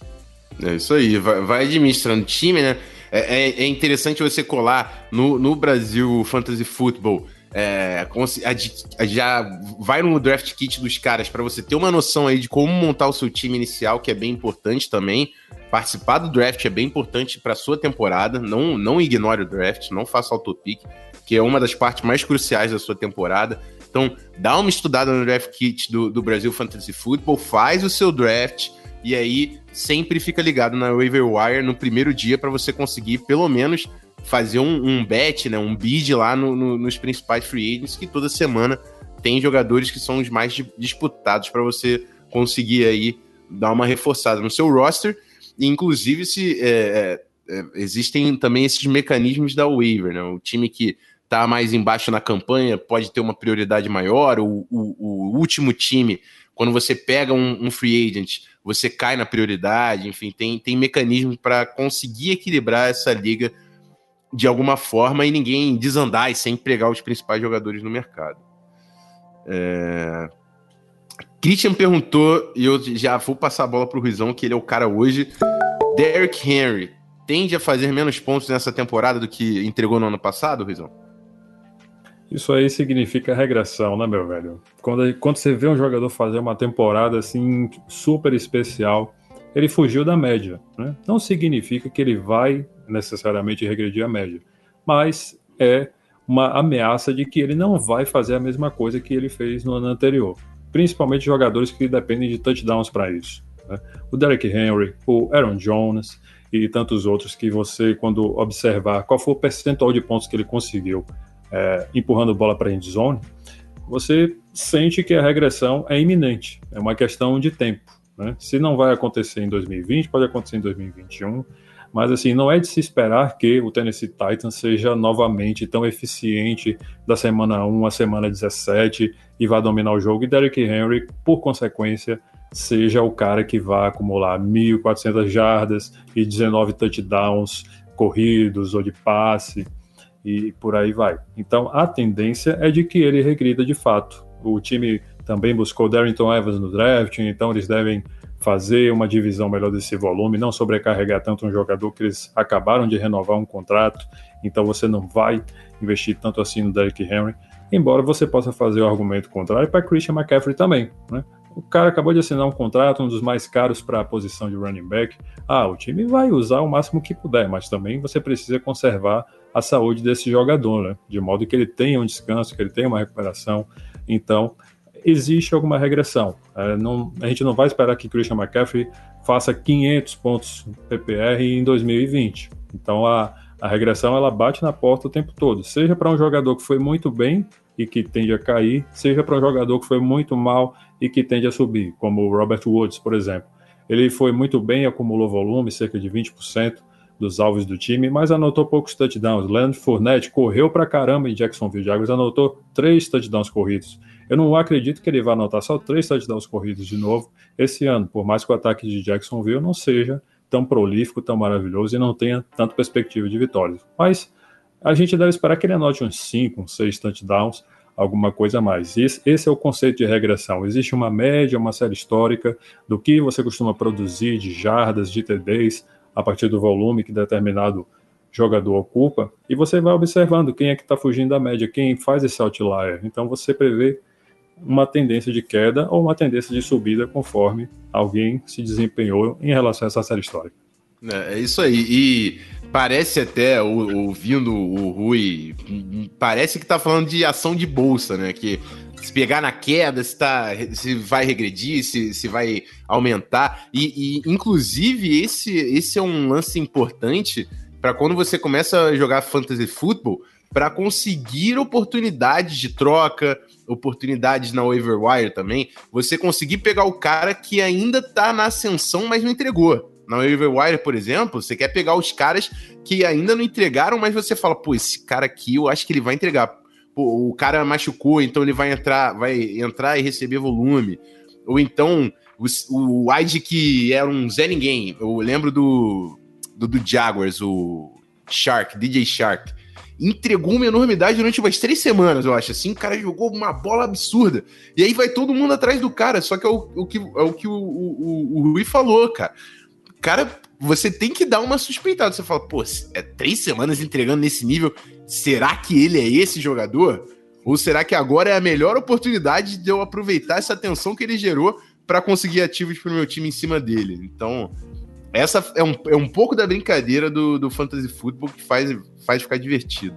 É isso aí, vai, vai administrando time, né? É, é, é, interessante você colar no, no Brasil Fantasy Football. É, já vai no draft kit dos caras para você ter uma noção aí de como montar o seu time inicial, que é bem importante também. Participar do draft é bem importante para sua temporada. Não, não ignore o draft, não faça autopic, que é uma das partes mais cruciais da sua temporada. Então, dá uma estudada no draft kit do, do Brasil Fantasy Football, faz o seu draft e aí sempre fica ligado na waiver wire no primeiro dia para você conseguir pelo menos fazer um, um bet, né, um bid lá no, no, nos principais free agents que toda semana tem jogadores que são os mais disputados para você conseguir aí dar uma reforçada no seu roster. E, inclusive, se é, é, é existem também esses mecanismos da waiver, né? O time que está mais embaixo na campanha pode ter uma prioridade maior. O, o, o último time, quando você pega um, um free agent, você cai na prioridade, enfim, tem, tem mecanismos para conseguir equilibrar essa liga de alguma forma e ninguém desandar e sem empregar os principais jogadores no mercado. É... Christian perguntou, e eu já vou passar a bola para o Ruizão, que ele é o cara hoje. Derrick Henry tende a fazer menos pontos nessa temporada do que entregou no ano passado, Ruizão? Isso aí significa regressão, né, meu velho? Quando, quando você vê um jogador fazer uma temporada assim super especial, ele fugiu da média. Né? Não significa que ele vai necessariamente regredir a média, mas é uma ameaça de que ele não vai fazer a mesma coisa que ele fez no ano anterior. Principalmente jogadores que dependem de touchdowns para isso. Né? O Derek Henry, o Aaron Jones e tantos outros que você, quando observar qual foi o percentual de pontos que ele conseguiu é, empurrando bola para a endzone, você sente que a regressão é iminente, é uma questão de tempo. Né? Se não vai acontecer em 2020, pode acontecer em 2021, mas assim, não é de se esperar que o Tennessee Titans seja novamente tão eficiente da semana 1 à semana 17 e vá dominar o jogo, e Derrick Henry, por consequência, seja o cara que vá acumular 1.400 jardas e 19 touchdowns corridos ou de passe e por aí vai. Então a tendência é de que ele regrida de fato. O time também buscou Darrington Evans no draft, então eles devem fazer uma divisão melhor desse volume, não sobrecarregar tanto um jogador que eles acabaram de renovar um contrato, então você não vai investir tanto assim no Derrick Henry, embora você possa fazer o argumento contrário para Christian McCaffrey também. Né? O cara acabou de assinar um contrato, um dos mais caros para a posição de running back. Ah, o time vai usar o máximo que puder, mas também você precisa conservar a saúde desse jogador, né? de modo que ele tenha um descanso, que ele tenha uma recuperação. Então, existe alguma regressão. É, não, a gente não vai esperar que Christian McCaffrey faça 500 pontos PPR em 2020. Então, a, a regressão ela bate na porta o tempo todo, seja para um jogador que foi muito bem e que tende a cair, seja para um jogador que foi muito mal e que tende a subir, como o Robert Woods, por exemplo. Ele foi muito bem, acumulou volume, cerca de 20% dos alvos do time, mas anotou poucos touchdowns. Leandro Fournette correu para caramba em Jacksonville Jaguars, anotou três touchdowns corridos. Eu não acredito que ele vá anotar só três touchdowns corridos de novo esse ano, por mais que o ataque de Jacksonville não seja tão prolífico, tão maravilhoso e não tenha tanta perspectiva de vitórias. Mas a gente deve esperar que ele anote uns 5, uns 6 touchdowns alguma coisa a mais. Esse, é o conceito de regressão. Existe uma média, uma série histórica do que você costuma produzir de jardas, de TDs, a partir do volume que determinado jogador ocupa, e você vai observando quem é que está fugindo da média, quem faz esse outlier. Então você prevê uma tendência de queda ou uma tendência de subida conforme alguém se desempenhou em relação a essa série histórica. É, é isso aí. E parece até, ouvindo o Rui, parece que tá falando de ação de bolsa, né? Que se pegar na queda, se, tá, se vai regredir, se, se vai aumentar. E, e inclusive, esse, esse é um lance importante para quando você começa a jogar fantasy football, para conseguir oportunidades de troca, oportunidades na waiver wire também, você conseguir pegar o cara que ainda tá na ascensão, mas não entregou. Na Wire, por exemplo, você quer pegar os caras que ainda não entregaram, mas você fala, pô, esse cara aqui eu acho que ele vai entregar. Pô, o cara machucou, então ele vai entrar, vai entrar e receber volume. Ou então, o, o que era um Zé Ninguém, eu lembro do, do, do Jaguars, o Shark, DJ Shark entregou uma enormidade durante umas três semanas, eu acho. Assim, o cara jogou uma bola absurda. E aí vai todo mundo atrás do cara. Só que é o, o que, é o, que o, o, o Rui falou, cara cara, você tem que dar uma suspeitada. Você fala, pô, é três semanas entregando nesse nível. Será que ele é esse jogador? Ou será que agora é a melhor oportunidade de eu aproveitar essa tensão que ele gerou para conseguir ativos para o meu time em cima dele? Então, essa é um, é um pouco da brincadeira do, do Fantasy Football que faz, faz ficar divertido.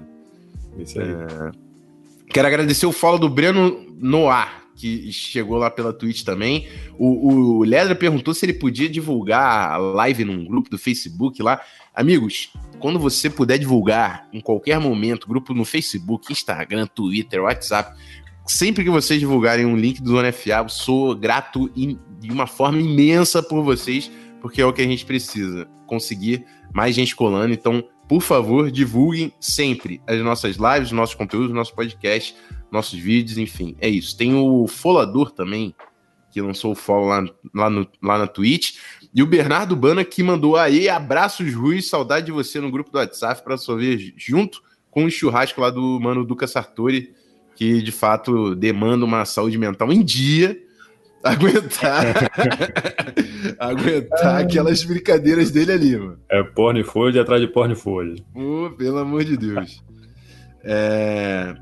Isso aí. É... Quero agradecer o follow do Breno Noir que chegou lá pela Twitch também. O, o Ledra perguntou se ele podia divulgar a live num grupo do Facebook lá. Amigos, quando você puder divulgar em qualquer momento, grupo no Facebook, Instagram, Twitter, WhatsApp, sempre que vocês divulgarem um link do Zona FA, eu sou grato de uma forma imensa por vocês, porque é o que a gente precisa, conseguir mais gente colando. Então, por favor, divulguem sempre as nossas lives, os nossos conteúdos, nosso podcast nossos vídeos, enfim, é isso. Tem o Folador também, que lançou o follow lá, lá, no, lá na Twitch. E o Bernardo Bana que mandou aí abraços Rui, saudade de você no grupo do WhatsApp para ver junto com o churrasco lá do mano Duca Sartori, que de fato demanda uma saúde mental em dia. Aguentar aguentar aquelas brincadeiras dele ali, mano. É porn folha atrás de porn folha. Oh, pelo amor de Deus. É...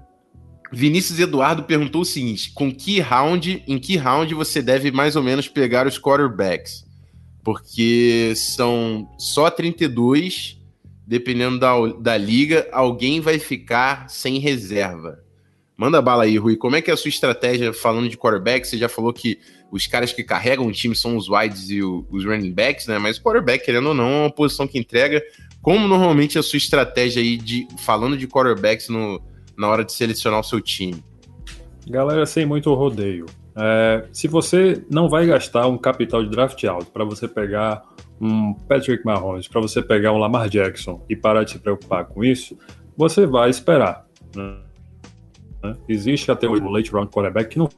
Vinícius Eduardo perguntou o seguinte: com que round, em que round você deve mais ou menos pegar os quarterbacks? Porque são só 32, dependendo da, da liga, alguém vai ficar sem reserva. Manda bala aí, Rui. Como é que é a sua estratégia falando de quarterback? Você já falou que os caras que carregam o time são os wides e o, os running backs, né? Mas o quarterback, querendo ou não, é uma posição que entrega. Como normalmente é a sua estratégia aí de falando de quarterbacks no, na hora de selecionar o seu time? Galera, sem muito rodeio. É, se você não vai gastar um capital de draft alto para você pegar um Patrick Mahomes, para você pegar um Lamar Jackson e parar de se preocupar com isso, você vai esperar. Né? Existe até o late round quarterback que não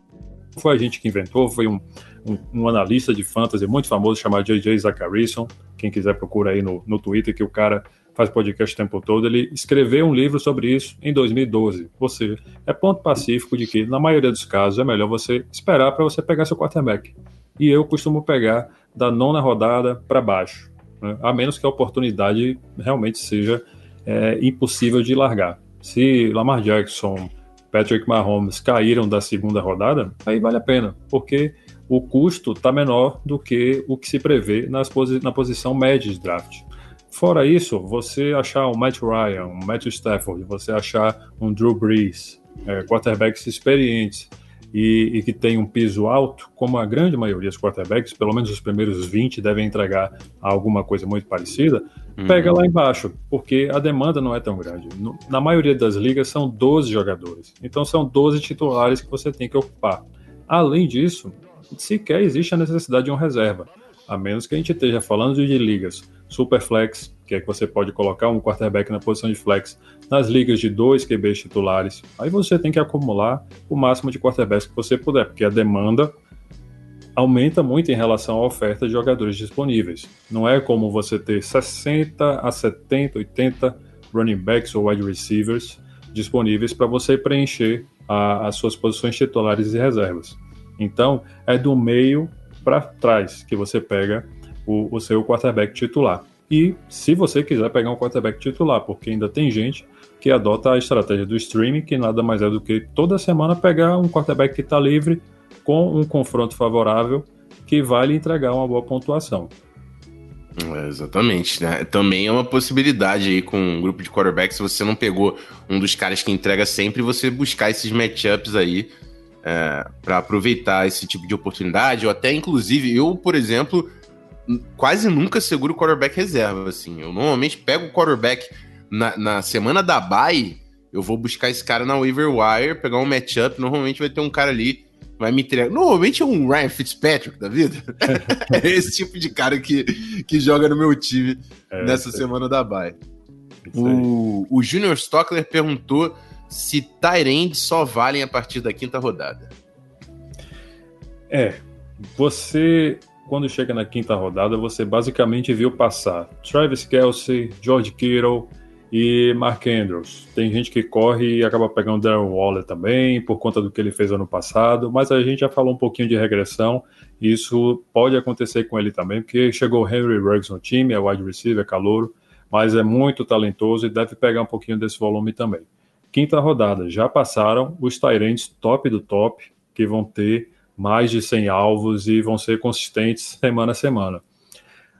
foi a gente que inventou, foi um, um, um analista de fantasy muito famoso chamado J.J. Zacharyson. Quem quiser procura aí no, no Twitter que o cara faz podcast o tempo todo, ele escreveu um livro sobre isso em 2012. Ou seja, é ponto pacífico de que, na maioria dos casos, é melhor você esperar para você pegar seu quarterback. E eu costumo pegar da nona rodada para baixo, né? a menos que a oportunidade realmente seja é, impossível de largar. Se Lamar Jackson, Patrick Mahomes caíram da segunda rodada, aí vale a pena, porque o custo está menor do que o que se prevê nas posi na posição média de draft. Fora isso, você achar um Matt Ryan, um Matthew Stafford, você achar um Drew Brees, é, quarterbacks experientes e, e, que tem um piso alto, como a grande maioria dos quarterbacks, pelo menos os primeiros 20 devem entregar alguma coisa muito parecida, uhum. pega lá embaixo, porque a demanda não é tão grande. No, na maioria das ligas são 12 jogadores, então são 12 titulares que você tem que ocupar. Além disso, sequer existe a necessidade de uma reserva, a menos que a gente esteja falando de ligas super flex, que é que você pode colocar um quarterback na posição de flex nas ligas de dois QBs titulares. Aí você tem que acumular o máximo de quarterbacks que você puder, porque a demanda aumenta muito em relação à oferta de jogadores disponíveis. Não é como você ter 60 a 70, 80 running backs ou wide receivers disponíveis para você preencher a, as suas posições titulares e reservas. Então, é do meio para trás que você pega o, o seu quarterback titular. E se você quiser pegar um quarterback titular, porque ainda tem gente que adota a estratégia do streaming, que nada mais é do que toda semana pegar um quarterback que está livre com um confronto favorável que vai lhe entregar uma boa pontuação. É, exatamente, né? Também é uma possibilidade aí com um grupo de quarterbacks, se você não pegou um dos caras que entrega sempre, você buscar esses matchups aí é, para aproveitar esse tipo de oportunidade, ou até inclusive eu, por exemplo, quase nunca seguro o quarterback reserva, assim. Eu normalmente pego o quarterback na, na semana da bye, eu vou buscar esse cara na waiver wire, pegar um matchup, normalmente vai ter um cara ali vai me entregar. Normalmente é um Ryan Fitzpatrick da vida. é esse tipo de cara que, que joga no meu time é, nessa semana da bye. O, o Junior Stockler perguntou se Tyrande só valem a partir da quinta rodada. É, você quando chega na quinta rodada, você basicamente viu passar Travis Kelsey, George Kittle e Mark Andrews. Tem gente que corre e acaba pegando Darren Waller também, por conta do que ele fez ano passado, mas a gente já falou um pouquinho de regressão, e isso pode acontecer com ele também, porque chegou Henry Ruggs no time, é wide receiver, é calouro, mas é muito talentoso e deve pegar um pouquinho desse volume também quinta rodada. Já passaram os Tyrants top do top, que vão ter mais de 100 alvos e vão ser consistentes semana a semana.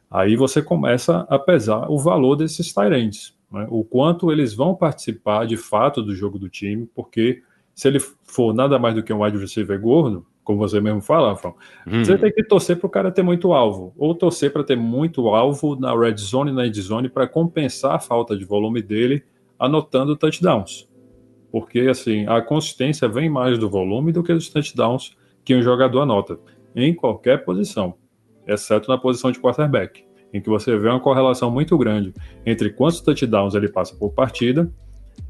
Aí você começa a pesar o valor desses Tyrants, né? o quanto eles vão participar de fato do jogo do time, porque se ele for nada mais do que um wide receiver gordo, como você mesmo fala, hum. você tem que torcer para o cara ter muito alvo, ou torcer para ter muito alvo na red zone e na end zone para compensar a falta de volume dele, anotando touchdowns porque assim a consistência vem mais do volume do que dos touchdowns que um jogador anota, em qualquer posição, exceto na posição de quarterback, em que você vê uma correlação muito grande entre quantos touchdowns ele passa por partida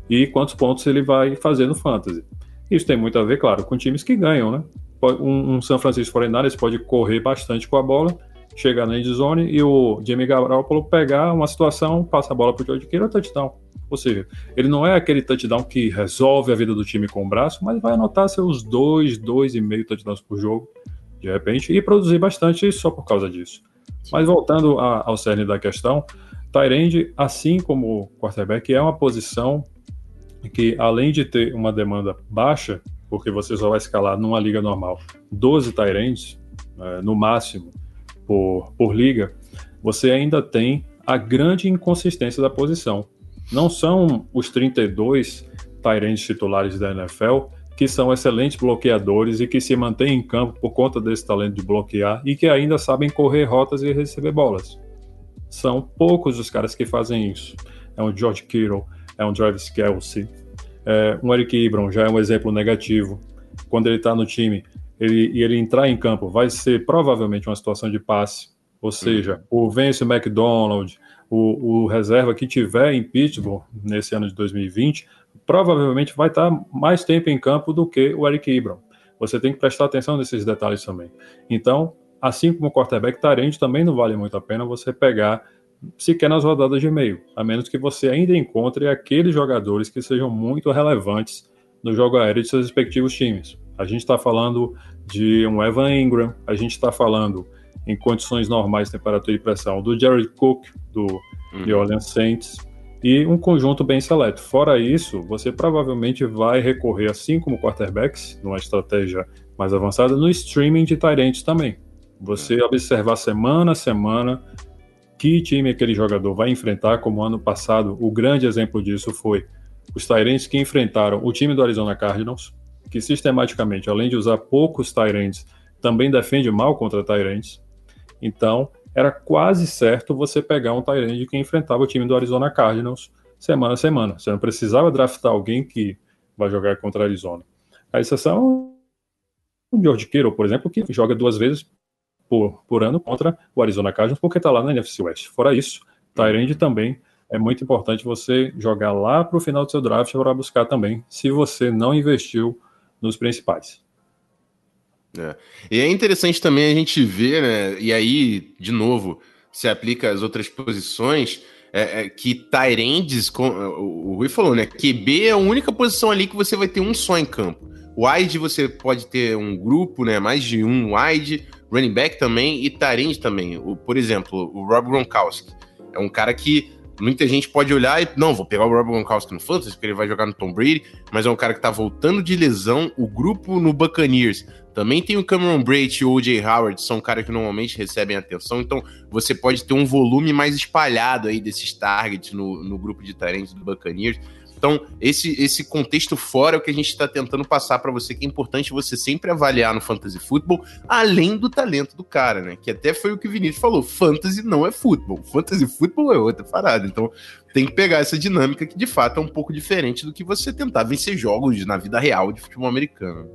e quantos pontos ele vai fazer no fantasy. Isso tem muito a ver, claro, com times que ganham, né? Um, um San Francisco 49ers pode correr bastante com a bola, chegar na endzone e o Jimmy Garoppolo pegar uma situação, passa a bola para o George Kittle, touchdown. Ou seja, ele não é aquele touchdown que resolve a vida do time com o braço, mas vai anotar seus dois, dois e meio touchdowns por jogo, de repente, e produzir bastante só por causa disso. Mas voltando a, ao cerne da questão, Tyrande, assim como o quarterback, é uma posição que, além de ter uma demanda baixa, porque você só vai escalar numa liga normal 12 Tyrands, é, no máximo, por, por liga, você ainda tem a grande inconsistência da posição não são os 32 Tyrants titulares da NFL que são excelentes bloqueadores e que se mantêm em campo por conta desse talento de bloquear e que ainda sabem correr rotas e receber bolas. São poucos os caras que fazem isso. É um George Kittle, é um Travis Kelsey, é um Eric Ibram já é um exemplo negativo. Quando ele está no time ele, e ele entrar em campo, vai ser provavelmente uma situação de passe. Ou seja, o Vance McDonald, o, o, reserva que tiver em Pittsburgh nesse ano de 2020, provavelmente vai estar mais tempo em campo do que o Eric Ibram. Você tem que prestar atenção nesses detalhes também. Então, assim como o quarterback Tarente, também não vale muito a pena você pegar sequer nas rodadas de meio, a menos que você ainda encontre aqueles jogadores que sejam muito relevantes no jogo aéreo de seus respectivos times. A gente está falando de um Evan Ingram, a gente está falando em condições normais, temperatura e pressão, do Jared Cook, do uhum. New Orleans Saints, e um conjunto bem seleto. Fora isso, você provavelmente vai recorrer, assim como quarterbacks, numa estratégia mais avançada, no streaming de Tyrants também. Você é. observar semana a semana que time aquele jogador vai enfrentar, como ano passado, o grande exemplo disso foi os Tyrants que enfrentaram o time do Arizona Cardinals, que sistematicamente, além de usar poucos Tyrants, também defende mal contra Tyrants. Então, era quase certo você pegar um Tyrant que enfrentava o time do Arizona Cardinals semana a semana. Você não precisava draftar alguém que vai jogar contra Arizona. A exceção o George Kittle, por exemplo, que joga duas vezes por, por ano contra o Arizona Cardinals, porque está lá na NFC West. Fora isso, Tyrande também é muito importante você jogar lá para o final do seu draft para buscar também, se você não investiu nos principais. É. E é interessante também a gente ver, né? E aí, de novo, se aplica às outras posições, é, é, que Tyrandes, o Rui falou, né? QB é a única posição ali que você vai ter um só em campo. Wide você pode ter um grupo, né? Mais de um wide, running back também e Tyrande também. O, por exemplo, o Rob Gronkowski. É um cara que muita gente pode olhar e, não, vou pegar o Rob Gronkowski no Fantasy, porque ele vai jogar no Tom Brady, mas é um cara que tá voltando de lesão. O grupo no Buccaneers também tem o Cameron Brate e o O.J. Howard, são caras que normalmente recebem atenção, então você pode ter um volume mais espalhado aí desses targets no, no grupo de talentos do Buccaneers. Então, esse, esse contexto fora é o que a gente está tentando passar para você, que é importante você sempre avaliar no Fantasy Football, além do talento do cara, né? Que até foi o que o Vinícius falou: Fantasy não é futebol, Fantasy Football é outra parada. Então, tem que pegar essa dinâmica que de fato é um pouco diferente do que você tentar vencer jogos na vida real de futebol americano.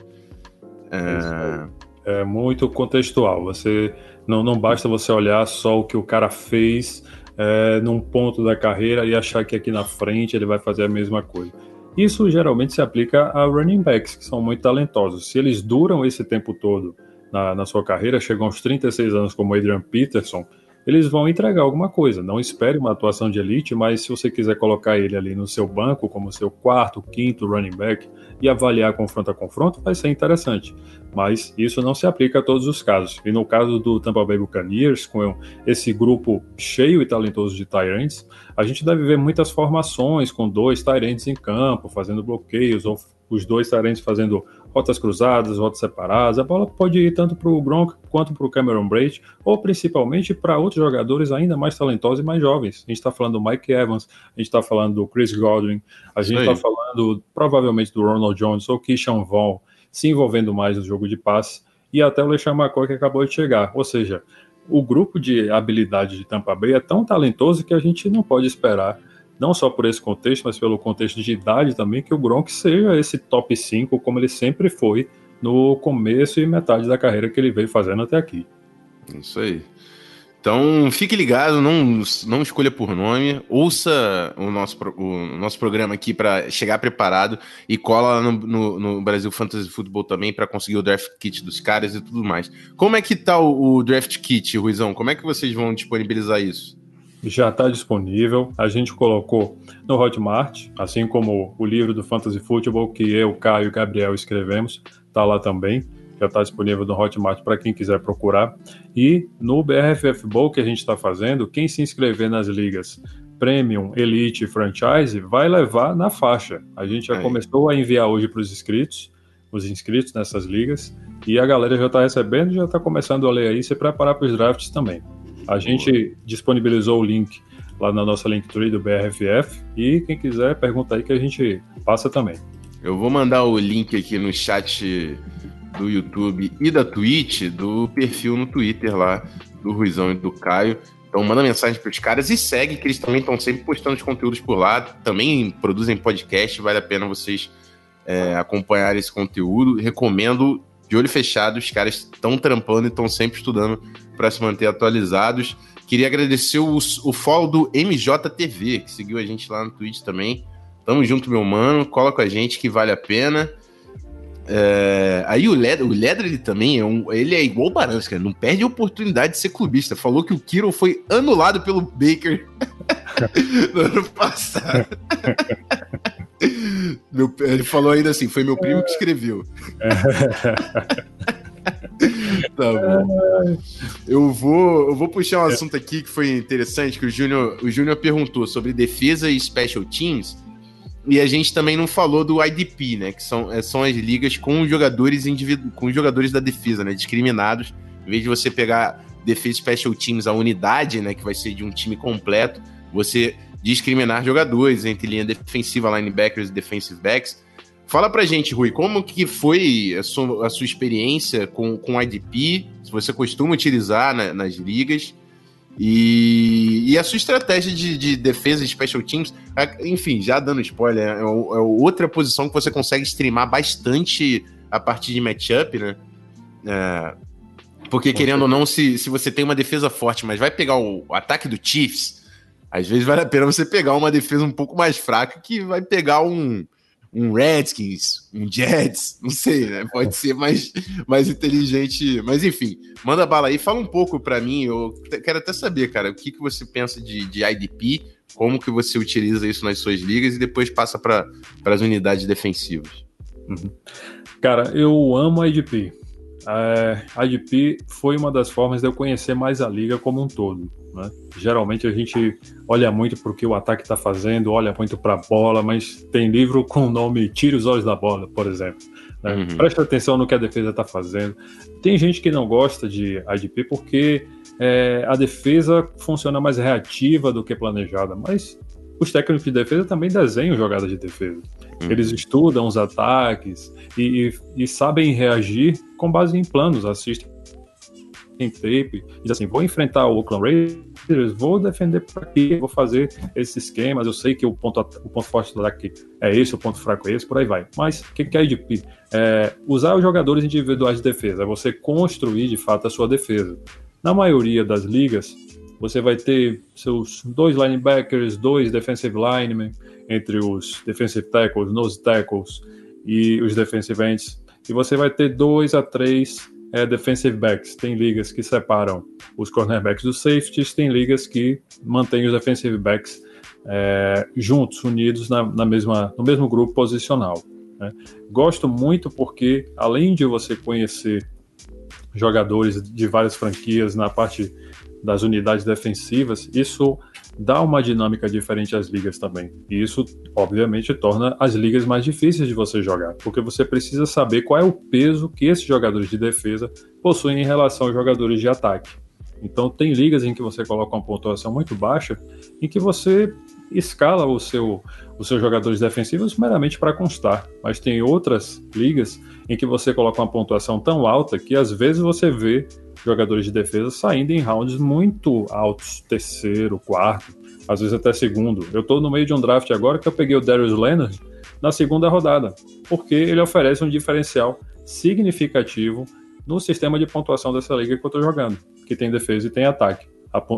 É, é muito contextual. Você não, não basta você olhar só o que o cara fez é, num ponto da carreira e achar que aqui na frente ele vai fazer a mesma coisa. Isso geralmente se aplica a running backs, que são muito talentosos. Se eles duram esse tempo todo na, na sua carreira, chegam aos 36 anos, como Adrian Peterson, eles vão entregar alguma coisa. Não espere uma atuação de elite, mas se você quiser colocar ele ali no seu banco, como seu quarto, quinto running back, e avaliar confronto a confronto, vai ser interessante. Mas isso não se aplica a todos os casos. E no caso do Tampa Bay Buccaneers, com esse grupo cheio e talentoso de Tyrants, a gente deve ver muitas formações com dois Tyrants em campo, fazendo bloqueios, ou os dois Tyrants fazendo rotas cruzadas, rotas separadas. A bola pode ir tanto para o Gronk quanto para o Cameron Braid, ou principalmente para outros jogadores ainda mais talentosos e mais jovens. A gente está falando do Mike Evans, a gente está falando do Chris Godwin, a gente está falando provavelmente do Ronald Jones ou Keyshawn Vaughn se envolvendo mais no jogo de passe, e até o LeSean McCoy que acabou de chegar. Ou seja, o grupo de habilidade de Tampa Bay é tão talentoso que a gente não pode esperar não só por esse contexto, mas pelo contexto de idade também, que o Gronk seja esse top 5 como ele sempre foi no começo e metade da carreira que ele veio fazendo até aqui. Isso aí. Então, fique ligado, não, não escolha por nome, ouça o nosso, o nosso programa aqui para chegar preparado e cola no, no, no, Brasil Fantasy Football também para conseguir o draft kit dos caras e tudo mais. Como é que tá o, o draft kit, Ruizão? Como é que vocês vão disponibilizar isso? Já está disponível. A gente colocou no Hotmart, assim como o livro do Fantasy Football que eu, Caio e Gabriel escrevemos, está lá também. Já está disponível no Hotmart para quem quiser procurar. E no BRFF Bowl que a gente está fazendo, quem se inscrever nas ligas Premium, Elite e Franchise vai levar na faixa. A gente já Aí. começou a enviar hoje para os inscritos, os inscritos nessas ligas, e a galera já está recebendo, já está começando a ler aí, se preparar para os drafts também. A gente disponibilizou o link lá na nossa Linktree do BRFF e quem quiser pergunta aí que a gente passa também. Eu vou mandar o link aqui no chat do YouTube e da Twitch, do perfil no Twitter lá do Ruizão e do Caio. Então manda mensagem para os caras e segue, que eles também estão sempre postando os conteúdos por lá. Também produzem podcast, vale a pena vocês é, acompanharem esse conteúdo. Recomendo de olho fechado, os caras estão trampando e estão sempre estudando para se manter atualizados. Queria agradecer o, o follow do MJTV, que seguiu a gente lá no Twitch também. Tamo junto, meu mano. Cola com a gente que vale a pena. É, aí o Ledra, o Ledra ele também é um, ele é igual o Baranski, cara, não perde a oportunidade de ser clubista. Falou que o Kiro foi anulado pelo Baker no ano passado. meu, ele falou ainda assim, foi meu primo que escreveu. tá bom. Eu vou, eu vou puxar um assunto aqui que foi interessante, que o Júnior, o Júnior perguntou sobre defesa e special teams. E a gente também não falou do IDP, né? Que são, é, são as ligas com jogadores individu com jogadores da defesa, né? Discriminados. Em vez de você pegar defesa special teams, a unidade, né? Que vai ser de um time completo, você discriminar jogadores entre linha defensiva, linebackers e defensive backs. Fala pra gente, Rui, como que foi a sua, a sua experiência com, com IDP? Se você costuma utilizar na, nas ligas e, e, a sua estratégia de, de defesa e special teams, enfim, já dando spoiler, é, é, outra posição que você consegue streamar bastante a partir de matchup, né? É, porque, querendo ou não, se, se você tem uma defesa forte, mas vai pegar o, o, ataque do Chiefs, às vezes vale a pena você pegar uma defesa um pouco mais fraca que vai pegar um, um Redskins, um Jets, não sei, né? Pode ser mais, mais inteligente. Mas enfim, manda bala aí, fala um pouco para mim. Eu quero até saber, cara, o que, que você pensa de, de IDP, como que você utiliza isso nas suas ligas e depois passa para as unidades defensivas. Uhum. Cara, eu amo IDP. É, IDP foi uma das formas de eu conhecer mais a liga como um todo. Né? Geralmente a gente olha muito para o que o ataque está fazendo, olha muito para a bola, mas tem livro com o nome Tire os Olhos da Bola, por exemplo. Né? Uhum. Presta atenção no que a defesa está fazendo. Tem gente que não gosta de IDP porque é, a defesa funciona mais reativa do que planejada, mas os técnicos de defesa também desenham jogadas de defesa. Uhum. Eles estudam os ataques e, e, e sabem reagir com base em planos, assistem em tape, diz assim, vou enfrentar o Oakland Raiders, vou defender por aqui, vou fazer esses esquemas, eu sei que o ponto, o ponto forte do ataque é esse, o ponto fraco é esse, por aí vai. Mas o que, que é IDP? É usar os jogadores individuais de defesa, é você construir de fato a sua defesa. Na maioria das ligas, você vai ter seus dois linebackers, dois defensive linemen, entre os defensive tackles, nose tackles e os defensive ends, e você vai ter dois a três é, defensive backs. Tem ligas que separam os cornerbacks dos safeties, tem ligas que mantêm os defensive backs é, juntos, unidos na, na, mesma, no mesmo grupo posicional. Né? Gosto muito porque, além de você conhecer jogadores de várias franquias na parte das unidades defensivas, isso dá uma dinâmica diferente às ligas também. E isso, obviamente, torna as ligas mais difíceis de você jogar, porque você precisa saber qual é o peso que esses jogadores de defesa possuem em relação aos jogadores de ataque. Então, tem ligas em que você coloca uma pontuação muito baixa, em que você escala o seu, os seus jogadores defensivos meramente para constar, mas tem outras ligas em que você coloca uma pontuação tão alta que às vezes você vê jogadores de defesa saindo em rounds muito altos, terceiro, quarto, às vezes até segundo. Eu estou no meio de um draft agora que eu peguei o Darius Leonard na segunda rodada, porque ele oferece um diferencial significativo no sistema de pontuação dessa liga que eu estou jogando, que tem defesa e tem ataque.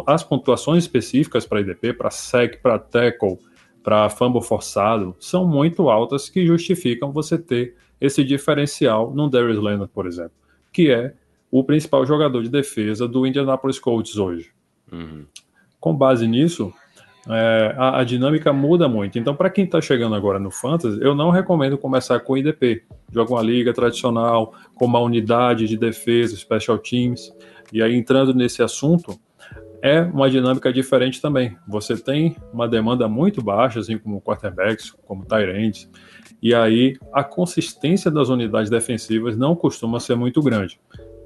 As pontuações específicas para IDP, para sec, para tackle, para fumble forçado, são muito altas que justificam você ter esse diferencial no Darius Leonard, por exemplo, que é o principal jogador de defesa do Indianapolis Colts hoje. Uhum. Com base nisso, é, a, a, dinâmica muda muito. Então, para quem está chegando agora no Fantasy, eu não recomendo começar com IDP. Joga uma liga tradicional, com uma unidade de defesa, special teams. E aí, entrando nesse assunto, é uma dinâmica diferente também. Você tem uma demanda muito baixa, assim como quarterbacks, como Tyrants, e aí a consistência das unidades defensivas não costuma ser muito grande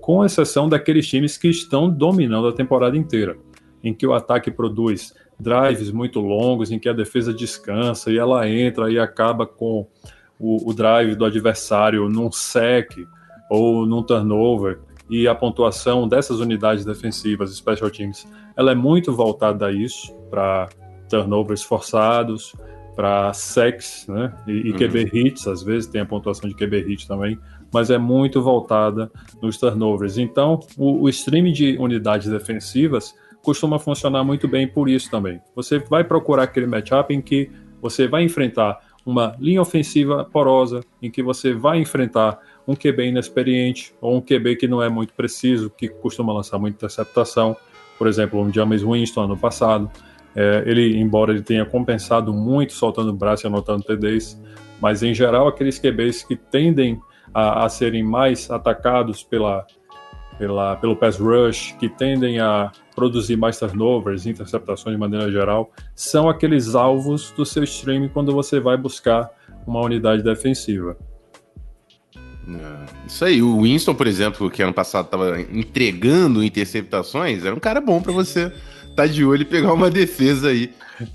com exceção daqueles times que estão dominando a temporada inteira, em que o ataque produz drives muito longos, em que a defesa descansa e ela entra e acaba com o, o drive do adversário num sec ou num turnover, e a pontuação dessas unidades defensivas, special teams, ela é muito voltada a isso, para turnovers forçados, para sex, né? E, e uhum. QB hits, às vezes tem a pontuação de QB hit também, mas é muito voltada nos turnovers. Então, o, o stream de unidades defensivas costuma funcionar muito bem por isso também. Você vai procurar aquele matchup em que você vai enfrentar uma linha ofensiva porosa, em que você vai enfrentar um QB inexperiente ou um QB que não é muito preciso, que costuma lançar muita interceptação, por exemplo, um James Winston ano passado. É, ele, embora ele tenha compensado muito soltando o braço e anotando TDs, mas em geral aqueles QBs que tendem a, a serem mais atacados pela, pela, pelo pass rush, que tendem a produzir mais turnovers, interceptações de maneira geral, são aqueles alvos do seu stream quando você vai buscar uma unidade defensiva. É, isso aí, o Winston, por exemplo, que ano passado estava entregando interceptações, era um cara bom para você estar tá de olho e pegar uma defesa aí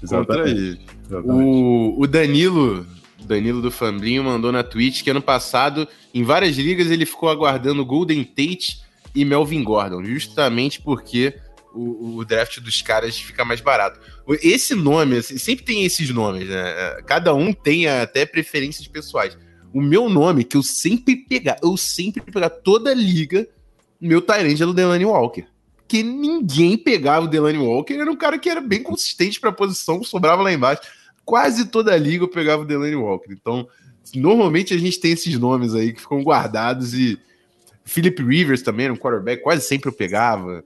contra ele. O, o Danilo, Danilo do Fambrinho, mandou na Twitch que ano passado, em várias ligas, ele ficou aguardando Golden Tate e Melvin Gordon, justamente porque o, o, draft dos caras fica mais barato. Esse nome, assim, sempre tem esses nomes, né? Cada um tem até preferências pessoais. O meu nome, que eu sempre pegar, eu sempre pegar toda liga, meu Tyrande é o Delaney Walker. Que ninguém pegava o Delaney Walker, era um cara que era bem consistente para a posição, sobrava lá embaixo. Quase toda liga eu pegava o Delaney Walker. Então, normalmente a gente tem esses nomes aí que ficam guardados e Philip Rivers também era um quarterback, quase sempre eu pegava,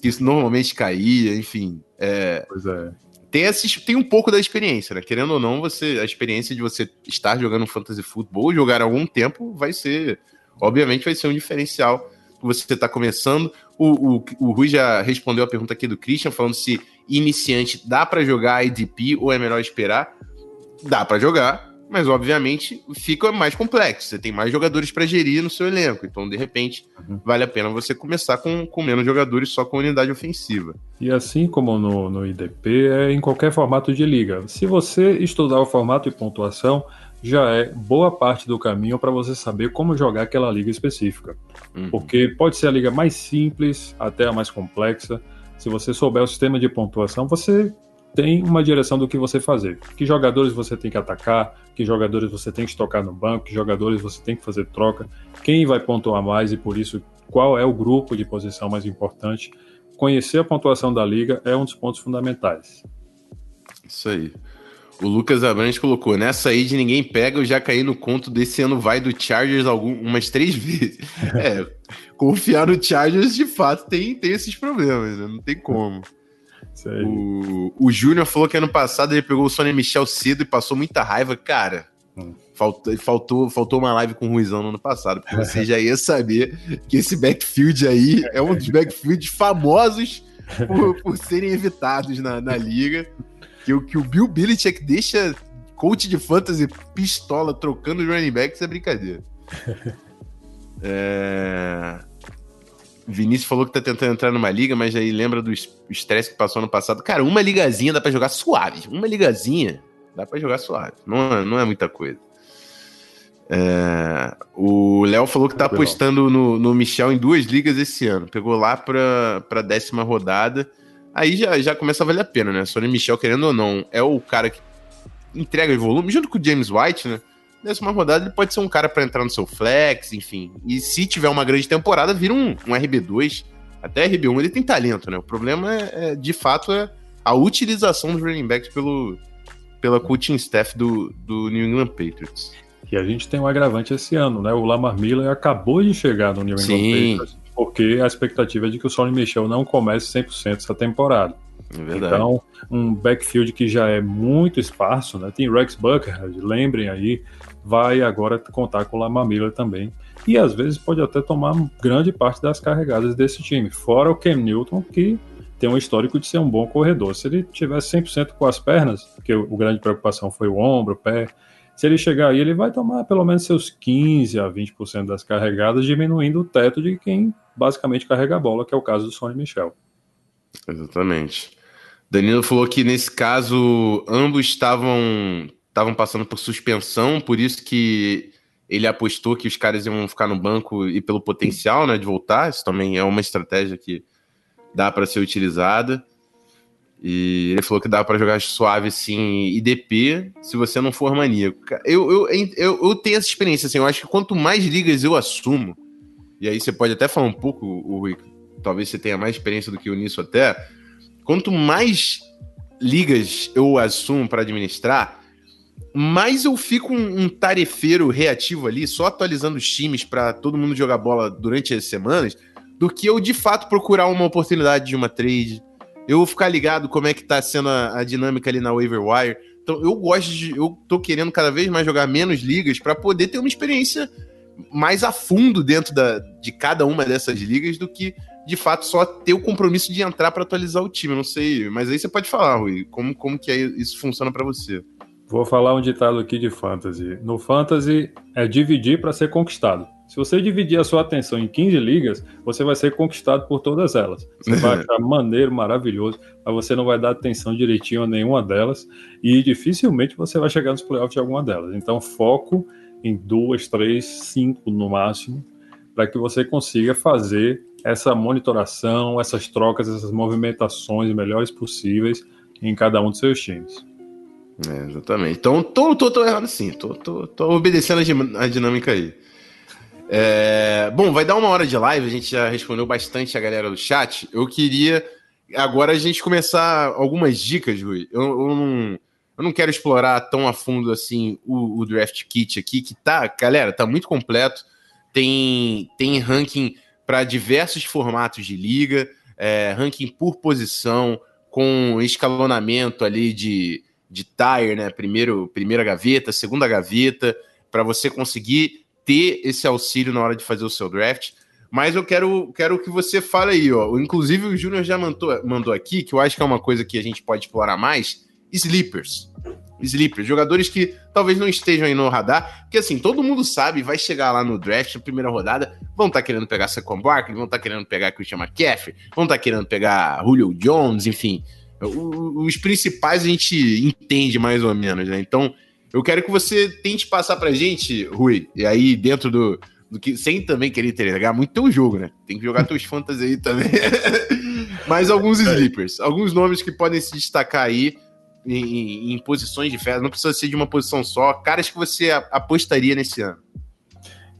que isso normalmente caía, enfim. É, pois é tem, esses, tem um pouco da experiência, né? Querendo ou não, você a experiência de você estar jogando fantasy futebol, jogar algum tempo, vai ser, obviamente, vai ser um diferencial. Você está começando. O, o, o Rui já respondeu a pergunta aqui do Christian, falando se iniciante dá para jogar IDP ou é melhor esperar. Dá para jogar, mas obviamente fica mais complexo. Você tem mais jogadores para gerir no seu elenco. Então, de repente, uhum. vale a pena você começar com, com menos jogadores só com unidade ofensiva. E assim como no, no IDP, é em qualquer formato de liga. Se você estudar o formato e pontuação, já é boa parte do caminho para você saber como jogar aquela liga específica. Uhum. Porque pode ser a liga mais simples até a mais complexa. Se você souber o sistema de pontuação, você tem uma direção do que você fazer. Que jogadores você tem que atacar, que jogadores você tem que tocar no banco, que jogadores você tem que fazer troca, quem vai pontuar mais e por isso qual é o grupo de posição mais importante. Conhecer a pontuação da liga é um dos pontos fundamentais. Isso aí. O Lucas Abrantes colocou: nessa aí de ninguém pega, eu já caí no conto desse ano vai do Chargers algumas três vezes. é, confiar no Chargers de fato tem, tem esses problemas, né? não tem como. O, o Júnior falou que ano passado ele pegou o Sony Michel cedo e passou muita raiva. Cara, hum. faltou, faltou, faltou uma live com o Ruizão no ano passado, porque você já ia saber que esse backfield aí é um dos backfields famosos por, por serem evitados na, na liga. Que, que o Bill Belichick deixa coach de fantasy pistola trocando running backs é brincadeira. É... Vinícius falou que tá tentando entrar numa liga, mas aí lembra do estresse que passou no passado. Cara, uma ligazinha dá para jogar suave. Uma ligazinha dá para jogar suave. Não é, não é muita coisa. É, o Léo falou que tá apostando no, no Michel em duas ligas esse ano. Pegou lá pra, pra décima rodada. Aí já, já começa a valer a pena, né? Sony Michel, querendo ou não, é o cara que entrega volume, junto com o James White, né? décima rodada ele pode ser um cara para entrar no seu flex, enfim. E se tiver uma grande temporada, vira um, um RB2. Até RB1 ele tem talento, né? O problema é, é, de fato, é a utilização dos running backs pelo, pela coaching staff do, do New England Patriots. E a gente tem um agravante esse ano, né? O Lamar Miller acabou de chegar no New England Sim. Patriots, porque a expectativa é de que o Sonny Michel não comece 100% essa temporada. É então, um backfield que já é muito esparso, né? Tem Rex Buckhead, lembrem aí, vai agora contar com o Lamar Miller também. E às vezes pode até tomar grande parte das carregadas desse time. Fora o Cam Newton, que tem um histórico de ser um bom corredor. Se ele tivesse 100% com as pernas, porque o, grande preocupação foi o ombro, o pé, se ele chegar aí, ele vai tomar pelo menos seus 15 a 20% das carregadas, diminuindo o teto de quem basicamente carrega a bola, que é o caso do Sonny Michel. Exatamente. Danilo falou que nesse caso ambos estavam estavam passando por suspensão, por isso que ele apostou que os caras iam ficar no banco e pelo potencial né, de voltar. Isso também é uma estratégia que dá para ser utilizada. E ele falou que dá para jogar suave sim IDP se você não for maníaco. Eu, eu, eu, eu, tenho essa experiência, assim, eu acho que quanto mais ligas eu assumo, e aí você pode até falar um pouco, o, talvez você tenha mais experiência do que eu nisso até, quanto mais ligas eu assumo para administrar, mais eu fico um, um, tarefeiro reativo ali, só atualizando os times para todo mundo jogar bola durante as semanas, do que eu de fato procurar uma oportunidade de uma trade. Eu vou ficar ligado como é que tá sendo a, a dinâmica ali na waiver wire. Então eu gosto de. Eu tô querendo cada vez mais jogar menos ligas para poder ter uma experiência mais a fundo dentro da, de cada uma dessas ligas do que de fato só ter o compromisso de entrar para atualizar o time. Não sei, mas aí você pode falar, Rui, como, como que é, isso funciona para você. Vou falar um ditado aqui de fantasy. No fantasy é dividir para ser conquistado. Se você dividir a sua atenção em 15 ligas, você vai ser conquistado por todas elas. Você vai achar maneiro, maravilhoso, mas você não vai dar atenção direitinho a nenhuma delas e dificilmente você vai chegar nos playoffs de alguma delas. Então, foco em duas, três, cinco no máximo, para que você consiga fazer essa monitoração, essas trocas, essas movimentações melhores possíveis em cada um dos seus times. É, exatamente. Então, tô, tô, tô errado sim, tô, tô, tô obedecendo a, dinâmica aí. É, bom, vai dar uma hora de live, a gente já respondeu bastante a galera do chat. Eu queria agora a gente começar algumas dicas, Rui. Eu, eu, não, eu não quero explorar tão a fundo assim o, o, draft kit aqui, que tá, galera, tá muito completo. Tem, tem ranking para diversos formatos de liga, é, ranking por posição, com escalonamento ali de, de tire, né? Primeiro, primeira gaveta, segunda gaveta, para você conseguir ter esse auxílio na hora de fazer o seu draft. Mas eu quero, quero que você fale aí, ó. Inclusive, o Júnior já mandou, mandou aqui, que eu acho que é uma coisa que a gente pode explorar mais: sleepers. Sleepers, jogadores que talvez não estejam aí no radar, porque assim, todo mundo sabe, vai chegar lá no draft, na primeira rodada, vão estar tá querendo pegar Saquon Barkley, vão estar tá querendo pegar Christian McCaffrey, vão estar tá querendo pegar Julio Jones, enfim. Os principais a gente entende mais ou menos, né? Então, eu quero que você tente passar pra gente, Rui, e aí dentro do, do que, sem também querer entregar muito teu jogo, né? Tem que jogar teus fantasy aí também. Mas alguns é. sleepers, alguns nomes que podem se destacar aí em, em posições diferentes, não precisa ser de uma posição só, caras que você apostaria nesse ano.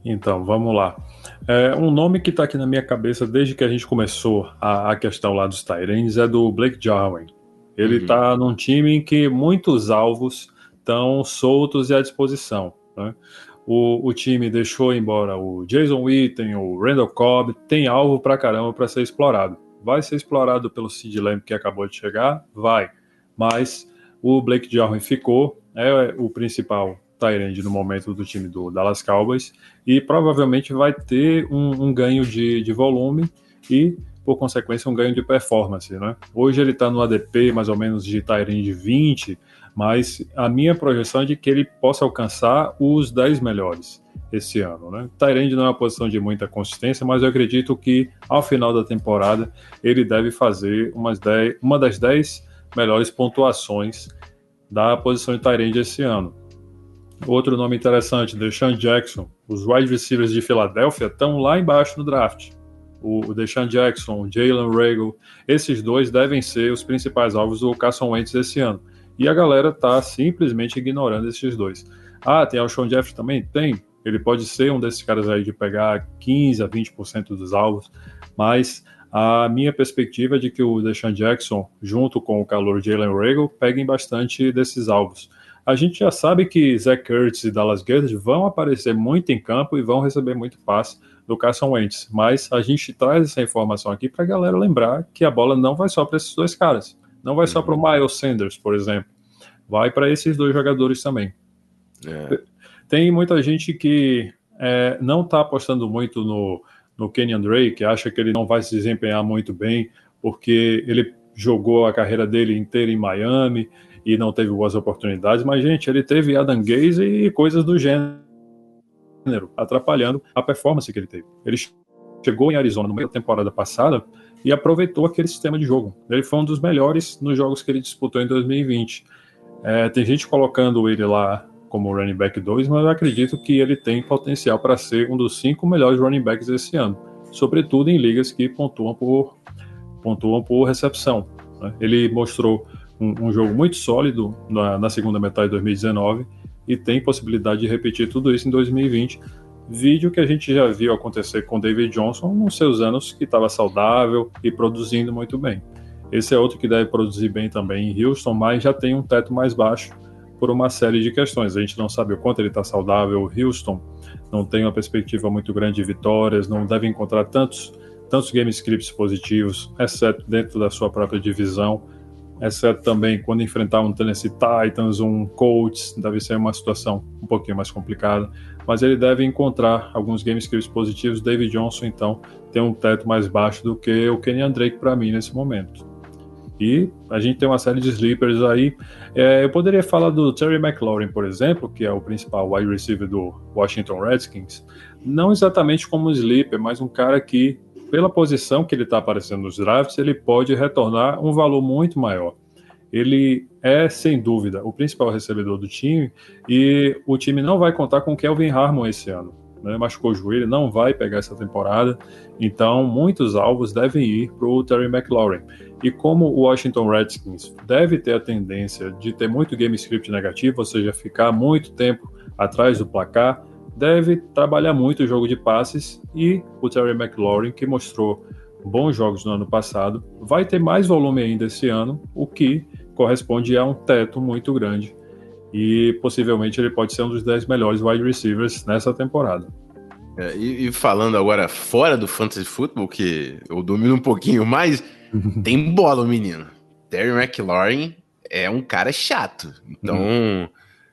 Então, vamos lá. É, um nome que está aqui na minha cabeça desde que a gente começou a, a questão lá dos Tyrants é do Blake Jarwin. Ele está uhum. num time em que muitos alvos estão soltos e à disposição. Né? O, o, time deixou embora o Jason Witten, o Randall Cobb, tem alvo para caramba para ser explorado. Vai ser explorado pelo Sid Lamb que acabou de chegar? Vai. Mas o Blake Jarwin ficou, é o principal Tyrande no momento do time do Dallas Cowboys e provavelmente vai ter um, um ganho de, de volume e por consequência um ganho de performance, né? Hoje ele está no ADP mais ou menos de Tyrande 20, mas a minha projeção é de que ele possa alcançar os 10 melhores esse ano. Né? Tyrande não é uma posição de muita consistência, mas eu acredito que ao final da temporada ele deve fazer umas 10, uma das 10 melhores pontuações da posição de Tyrande esse ano. Outro nome interessante, Deshaun Jackson. Os wide receivers de Filadélfia estão lá embaixo no draft. O Deshaun Jackson, o Jalen Ragle, esses dois devem ser os principais alvos do Carson Wentz esse ano. E a galera tá simplesmente ignorando esses dois. Ah, tem o Sean Jeffrey também? Tem. Ele pode ser um desses caras aí de pegar 15 a 20% dos alvos, mas a minha perspectiva é de que o Deshaun Jackson, junto com o calor Jalen Ragle, peguem bastante desses alvos. A gente já sabe que Zach Kurtz e Dallas Goedert vão aparecer muito em campo e vão receber muito passe do Carson Wentz, mas a gente traz essa informação aqui para a galera lembrar que a bola não vai só para esses dois caras. Não vai só para o uhum. Miles Sanders, por exemplo. Vai para esses dois jogadores também. É. Tem muita gente que é, não está apostando muito no, no Kenyon Drake, que acha que ele não vai se desempenhar muito bem, porque ele jogou a carreira dele inteira em Miami e não teve boas oportunidades. Mas, gente, ele teve Adam Gaze e coisas do gênero, atrapalhando a performance que ele teve. Ele chegou em Arizona no meio da temporada passada e aproveitou aquele sistema de jogo. Ele foi um dos melhores nos jogos que ele disputou em 2020. É, tem gente colocando ele lá como running back 2, mas eu acredito que ele tem potencial para ser um dos cinco melhores running backs esse ano, sobretudo em ligas que pontuam por, pontuam por recepção. Né? Ele mostrou um, um, jogo muito sólido na, na segunda metade de 2019 e tem possibilidade de repetir tudo isso em 2020 vídeo que a gente já viu acontecer com David Johnson nos seus anos que estava saudável e produzindo muito bem. Esse é outro que deve produzir bem também em Houston, mas já tem um teto mais baixo, por uma série de questões. A gente não sabe o quanto ele está saudável. Houston não tem uma perspectiva muito grande de vitórias, não deve encontrar tantos, tantos game scripts positivos, exceto dentro da sua própria divisão, exceto também quando enfrentar um Tennessee Titans, um Colts, deve ser uma situação um pouquinho mais complicada, mas ele deve encontrar alguns game scripts positivos. David Johnson, então, tem um teto mais baixo do que o Kenyan Drake para mim nesse momento. E a gente tem uma série de sleepers aí. É, eu poderia falar do Terry McLaurin, por exemplo, que é o principal wide receiver do Washington Redskins. Não exatamente como sleeper, mas um cara que, pela posição que ele está aparecendo nos drafts, ele pode retornar um valor muito maior. Ele é, sem dúvida, o principal recebedor do time e o time não vai contar com Kelvin Harmon esse ano. Né? Machucou o joelho, não vai pegar essa temporada. Então, muitos alvos devem ir para o Terry McLaurin. E como o Washington Redskins deve ter a tendência de ter muito game script negativo, ou seja, ficar muito tempo atrás do placar, deve trabalhar muito o jogo de passes e o Terry McLaurin, que mostrou bons jogos no ano passado, vai ter mais volume ainda esse ano, o que corresponde a um teto muito grande. E possivelmente ele pode ser um dos 10 melhores wide receivers nessa temporada. É, e, e, falando agora fora do fantasy football, que eu domino um pouquinho mais, tem bola o menino. Terry McLaurin é um cara chato. Então, uhum.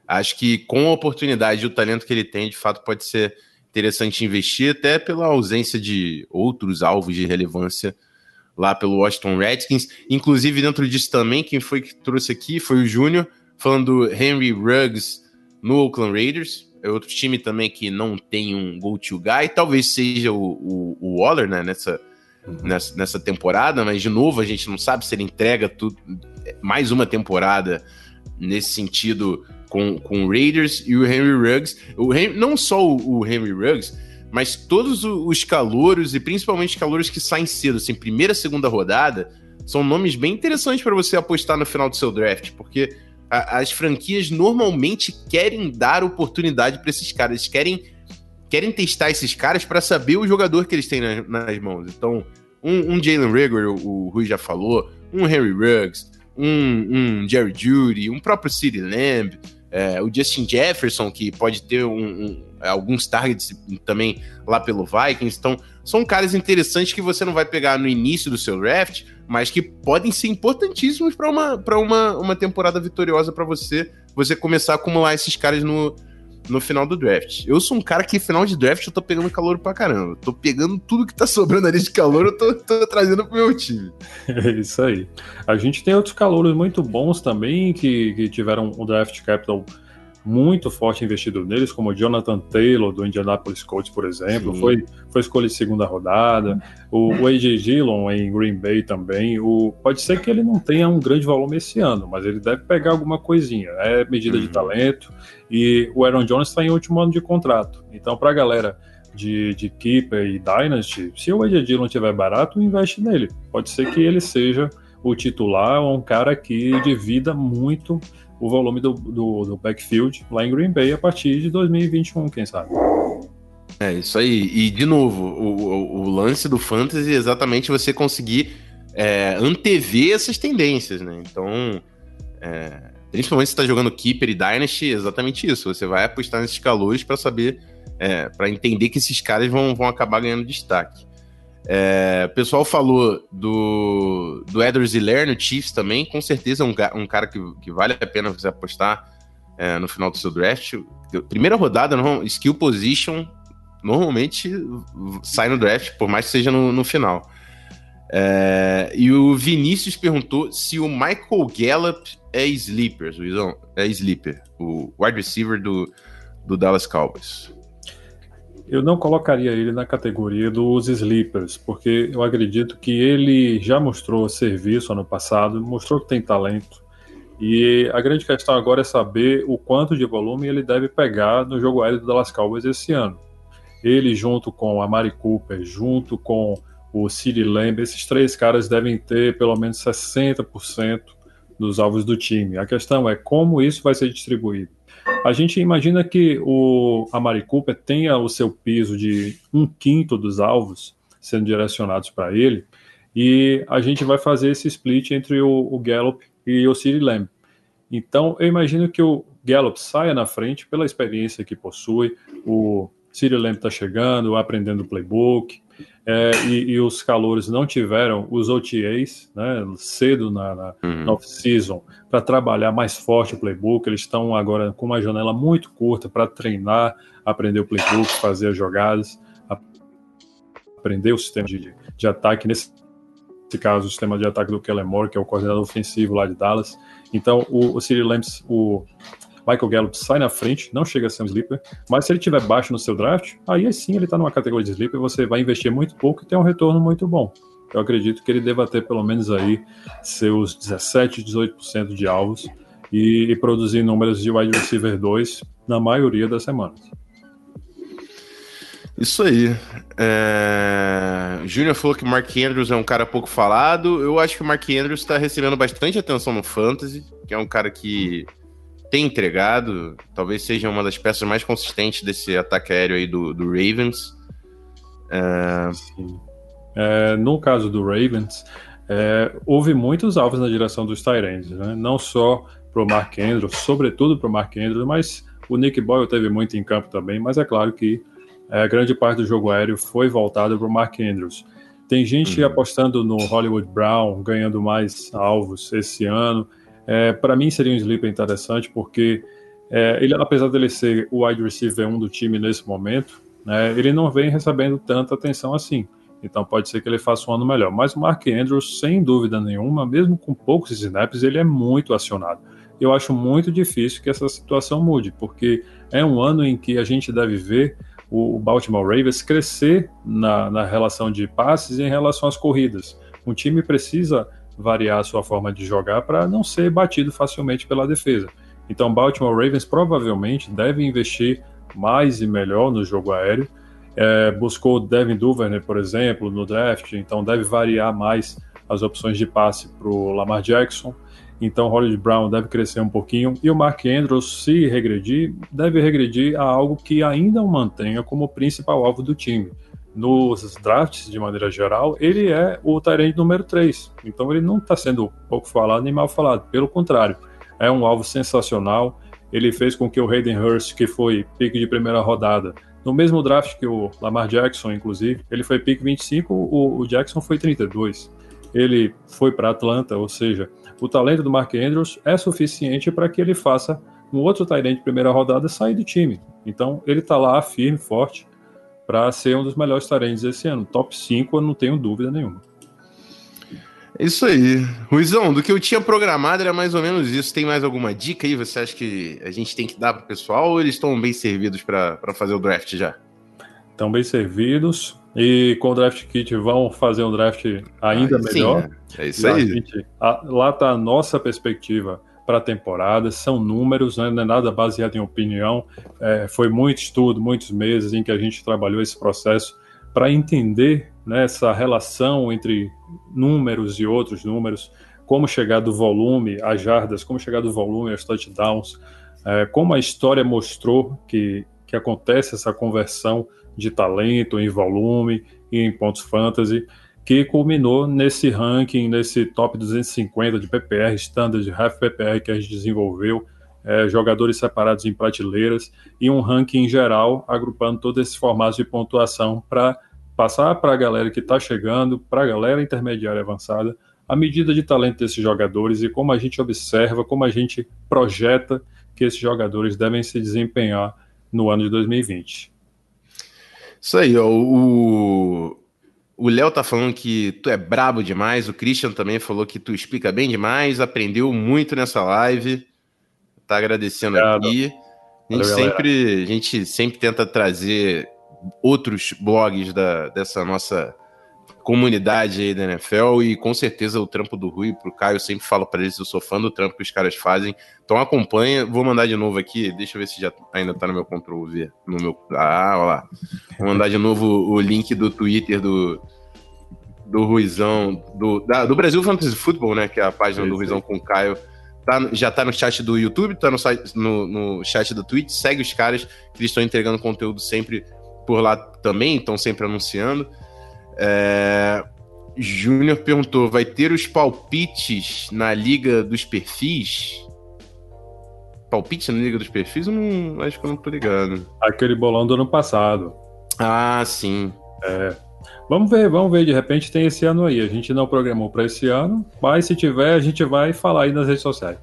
acho que com a oportunidade e o talento que ele tem, de fato pode ser interessante investir, até pela ausência de outros alvos de relevância lá pelo Washington Redskins. Inclusive, dentro disso também, quem foi que trouxe aqui foi o Júnior, falando do Henry Ruggs no Oakland Raiders. É outro time também que não tem um go-to guy. Talvez seja o, o, o Waller, né, nessa, uhum. nessa, nessa temporada, mas de novo a gente não sabe se ele entrega tudo, mais uma temporada nesse sentido com, com o Raiders e o Henry Ruggs. O Henry, não só o, o Henry Ruggs, mas todos os calouros e principalmente calouros que saem cedo, assim, primeira, segunda rodada, são nomes bem interessantes para você apostar no final do seu draft, porque a, as franquias normalmente querem dar oportunidade para esses caras, querem querem testar esses caras para saber o jogador que eles têm nas, nas mãos. Então, um, um Jalen Rigor, o, o Rui já falou, um Harry Ruggs, um, um Jerry Judy, um próprio City Lamb, é, o Justin Jefferson, que pode ter um, alguns targets também lá pelo Vikings. Então, são caras interessantes que você não vai pegar no início do seu draft, mas que podem ser importantíssimos para uma, uma, uma temporada vitoriosa para você, você começar a acumular esses caras no, no final do draft. Eu sou um cara que, final de draft, eu tô pegando calor pra caramba. tô pegando tudo que tá sobrando ali de calor, eu tô, tô trazendo pro meu time. É isso aí. A gente tem outros calouros muito bons também, que, que tiveram um draft capital muito forte investido neles, como o Jonathan Taylor, do Indianapolis Colts, por exemplo, foi, foi escolha de segunda rodada, o, o AJ Dillon em Green Bay também, o, pode ser que ele não tenha um grande volume esse ano, mas ele deve pegar alguma coisinha, é medida uhum. de talento, e o Aaron Jones está em último ano de contrato, então para a galera de, de Keeper e Dynasty, se o AJ Dillon tiver barato, investe nele, pode ser que ele seja o titular ou um cara que divida muito o volume do, do, do, backfield lá em Green Bay a partir de 2021, quem sabe. É isso aí. E, de novo, o, o, lance do fantasy é exatamente você conseguir é, antever essas tendências, né? Então, é, principalmente se está jogando Keeper e Dynasty, é exatamente isso. Você vai apostar nesses calores para saber, é, para entender que esses caras vão, vão acabar ganhando destaque. É, o pessoal falou do, do Edwards e Chiefs também, com certeza é um, um cara que, que vale a pena você apostar é, no final do seu draft. Primeira rodada, skill position, normalmente sai no draft, por mais que seja no, no final. É, e o Vinícius perguntou se o Michael Gallup é sleeper, é sleeper, o wide receiver do, do Dallas Cowboys eu não colocaria ele na categoria dos sleepers, porque eu acredito que ele já mostrou serviço ano passado, mostrou que tem talento. E a grande questão agora é saber o quanto de volume ele deve pegar no jogo aéreo do Dallas Cowboys esse ano. Ele, junto com a Mari Cooper, junto com o City Lamb, esses três caras devem ter pelo menos 60% dos alvos do time. A questão é como isso vai ser distribuído. A gente imagina que o, a Cooper tenha o seu piso de um quinto dos alvos sendo direcionados para ele, e a gente vai fazer esse split entre o, o Gallup e o City Lamb. Então, eu imagino que o Gallup saia na frente pela experiência que possui. O Cyril Lamb está chegando, aprendendo o playbook. É, e, e, os calores não tiveram os OTAs né, cedo na, na, uhum. na off-season para trabalhar mais forte o playbook. Eles estão agora com uma janela muito curta para treinar, aprender o playbook, fazer as jogadas, aprender o sistema de, de ataque. Nesse caso, o sistema de ataque do Kellen Moore, que é o coordenador ofensivo lá de Dallas. Então, o, o Cyril Lamps, o Michael Gallup sai na frente, não chega a ser um sleeper, mas se ele tiver baixo no seu draft, aí sim ele está numa categoria de sleeper, você vai investir muito pouco e tem um retorno muito bom. Eu acredito que ele deva ter pelo menos aí seus 17, 18% de alvos e, e produzir números de wide receiver 2 na maioria das semanas. Isso aí. É... Júnior falou que Mark Andrews é um cara pouco falado. Eu acho que o Mark Andrews está recebendo bastante atenção no Fantasy, que é um cara que tem entregado, talvez seja uma das peças mais consistentes desse ataque aéreo aí do, do Ravens. É... É, no caso do Ravens, é, houve muitos alvos na direção dos Tyrants, né? não só para o Mark Andrews, sobretudo para o Mark Andrews, mas o Nick Boyle teve muito em campo também, mas é claro que é, grande parte do jogo aéreo foi voltada para o Mark Andrews. Tem gente uhum. apostando no Hollywood Brown, ganhando mais alvos esse ano. É, para mim seria um sleeper interessante, porque é, ele, apesar dele ser o wide receiver 1 do time nesse momento, né, ele não vem recebendo tanta atenção assim. Então pode ser que ele faça um ano melhor. Mas o Mark Andrews, sem dúvida nenhuma, mesmo com poucos snaps, ele é muito acionado. Eu acho muito difícil que essa situação mude, porque é um ano em que a gente deve ver o Baltimore Ravens crescer na, na relação de passes em relação às corridas. Um time precisa variar a sua forma de jogar para não ser batido facilmente pela defesa. Então, Baltimore Ravens provavelmente deve investir mais e melhor no jogo aéreo. É, buscou Devin Duvernay, por exemplo, no draft, então deve variar mais as opções de passe para o Lamar Jackson. Então, Hollywood Brown deve crescer um pouquinho. E o Mark Andrews, se regredir, deve regredir a algo que ainda o mantenha como principal alvo do time nos drafts, de maneira geral, ele é o Tyrant número 3. Então ele não está sendo pouco falado nem mal falado. Pelo contrário, é um alvo sensacional. Ele fez com que o Hayden Hurst, que foi pique de primeira rodada, no mesmo draft que o Lamar Jackson, inclusive, ele foi pique 25, o, o Jackson foi 32. Ele foi para Atlanta, ou seja, o talento do Mark Andrews é suficiente para que ele faça um outro Tyrant de primeira rodada sair do time. Então ele está lá firme, forte para ser um dos melhores talentos esse ano. Top 5, eu não tenho dúvida nenhuma. Isso aí. Ruizão, do que eu tinha programado era mais ou menos isso. Tem mais alguma dica aí? Você acha que a gente tem que dar para o pessoal ou eles estão bem servidos para fazer o draft já? Estão bem servidos e com o draft kit vão fazer um draft ainda ah, melhor. Sim, é. é isso aí. Gente, a, lá está a nossa perspectiva para a temporada, são números, né, não é nada baseado em opinião. É, foi muito estudo, muitos meses em que a gente trabalhou esse processo para entender né, essa relação entre números e outros números, como chegar do volume às jardas, como chegar do volume aos touchdowns, é, como a história mostrou que, que acontece essa conversão de talento em volume e em pontos fantasy que culminou nesse ranking, nesse top 250 de PPR, standard de half PPR que a gente desenvolveu, é, jogadores separados em prateleiras e um ranking geral agrupando todos esses formatos de pontuação para passar para a galera que está chegando, para a galera intermediária avançada, a medida de talento desses jogadores e como a gente observa, como a gente projeta que esses jogadores devem se desempenhar no ano de 2020. Isso aí, ó, o, o Léo tá falando que tu é brabo demais. O Christian também falou que tu explica bem demais. Aprendeu muito nessa live. Tá agradecendo Obrigado. aqui. A gente, Valeu, sempre, a gente sempre tenta trazer outros blogs da, dessa nossa comunidade aí da NFL e com certeza o trampo do Rui pro Caio, eu sempre falo para eles, eu sou fã do trampo que os caras fazem. Então acompanha, vou mandar de novo aqui, deixa eu ver se já ainda tá no meu Ctrl V, no meu, ah, olha lá. Vou mandar de novo o link do Twitter do do Ruizão, do, da, do Brasil Fantasy Football, né, que é a página do Ruizão com o Caio. Tá, já tá no chat do YouTube, tá no, no, no chat do Twitch, segue os caras que eles estão entregando conteúdo sempre por lá também, estão sempre anunciando. É... Júnior perguntou: vai ter os palpites na Liga dos Perfis? palpite na Liga dos Perfis? Eu não, acho que eu não tô ligado. Aquele bolão do ano passado. Ah, sim. É. Vamos ver, vamos ver. De repente tem esse ano aí. A gente não programou para esse ano, mas se tiver, a gente vai falar aí nas redes sociais.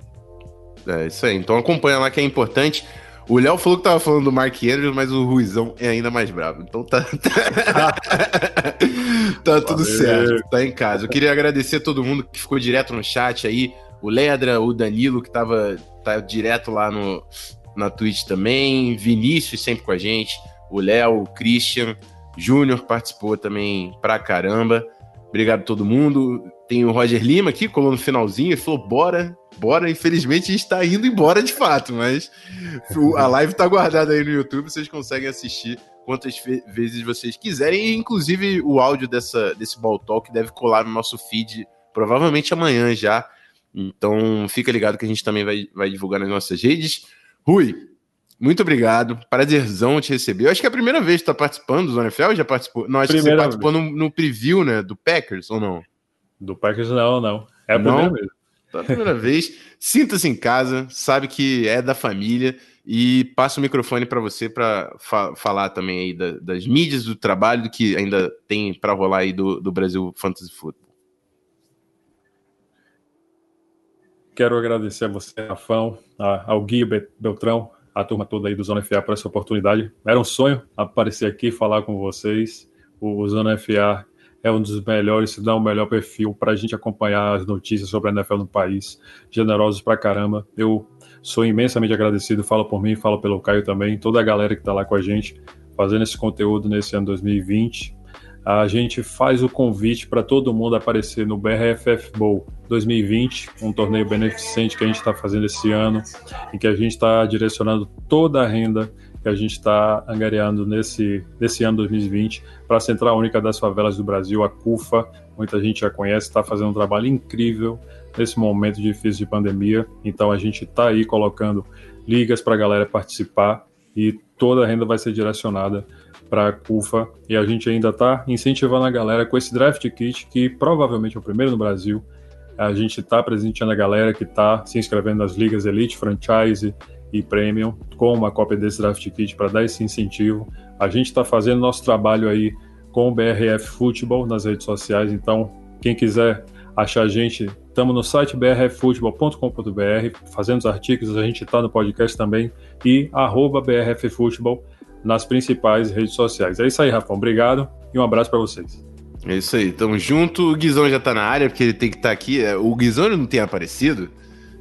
É isso aí. Então acompanha lá que é importante. O Léo falou que tava falando do Mark Andrews, mas o Ruizão é ainda mais bravo. Então tá. tá tudo Valeu. certo. Tá em casa. Eu queria agradecer a todo mundo que ficou direto no chat aí. O Ledra, o Danilo, que tava tá direto lá no, na Twitch também. Vinícius sempre com a gente. O Léo, o Christian. Júnior participou também pra caramba. Obrigado a todo mundo. Tem o Roger Lima aqui, colou no finalzinho e falou: bora, bora. Infelizmente a gente tá indo embora de fato, mas a live tá guardada aí no YouTube, vocês conseguem assistir quantas vezes vocês quiserem. E, inclusive, o áudio dessa, desse Ball Talk deve colar no nosso feed, provavelmente amanhã já. Então, fica ligado que a gente também vai, vai divulgar nas nossas redes. Rui, muito obrigado. Prazerzão te receber. Eu acho que é a primeira vez que tu tá participando do Zona FL, já participou? Não, acho primeira que você participou no, no, preview, né, do Packers, ou não? Do Packers não, não. É a não? primeira vez. Tá a primeira vez. Sinta-se em casa, sabe que é da família e passo o microfone para você para fa falar também aí da, das mídias do trabalho que ainda tem para rolar aí do, do Brasil Fantasy Football. Quero agradecer a você, Rafão, ao Gui Beltrão, a turma toda aí do Zona FA por essa oportunidade. Era um sonho aparecer aqui falar com vocês. O Zona FA é um dos melhores, se dá o um melhor perfil para a gente acompanhar as notícias sobre a NFL no país. Generosos pra caramba. Eu sou imensamente agradecido, falo por mim, falo pelo Caio também, toda a galera que está lá com a gente fazendo esse conteúdo nesse ano 2020 a gente faz o convite para todo mundo aparecer no BRFF Bowl 2020, um torneio beneficente que a gente está fazendo esse ano, em que a gente está direcionando toda a renda que a gente está angariando nesse, nesse ano 2020 para a Central Única das Favelas do Brasil, a CUFA. Muita gente já conhece, está fazendo um trabalho incrível nesse momento difícil de pandemia. Então a gente está aí colocando ligas para a galera participar e toda a renda vai ser direcionada para a CUFA e a gente ainda está incentivando a galera com esse draft kit que provavelmente é o primeiro no Brasil. A gente está presenteando a galera que está se inscrevendo nas ligas Elite, Franchise e Premium com uma cópia desse draft kit para dar esse incentivo. A gente está fazendo nosso trabalho aí com o BRF Futebol nas redes sociais, então quem quiser achar a gente, estamos no site brffutebol.com.br, fazendo os artigos, a gente está no podcast também, e arroba brffutebol nas principais redes sociais. É isso aí, Rafão. Obrigado e um abraço para vocês. É isso aí, tamo junto. O Guizão já tá na área, porque ele tem que estar tá aqui. É, o Guizão não tem aparecido,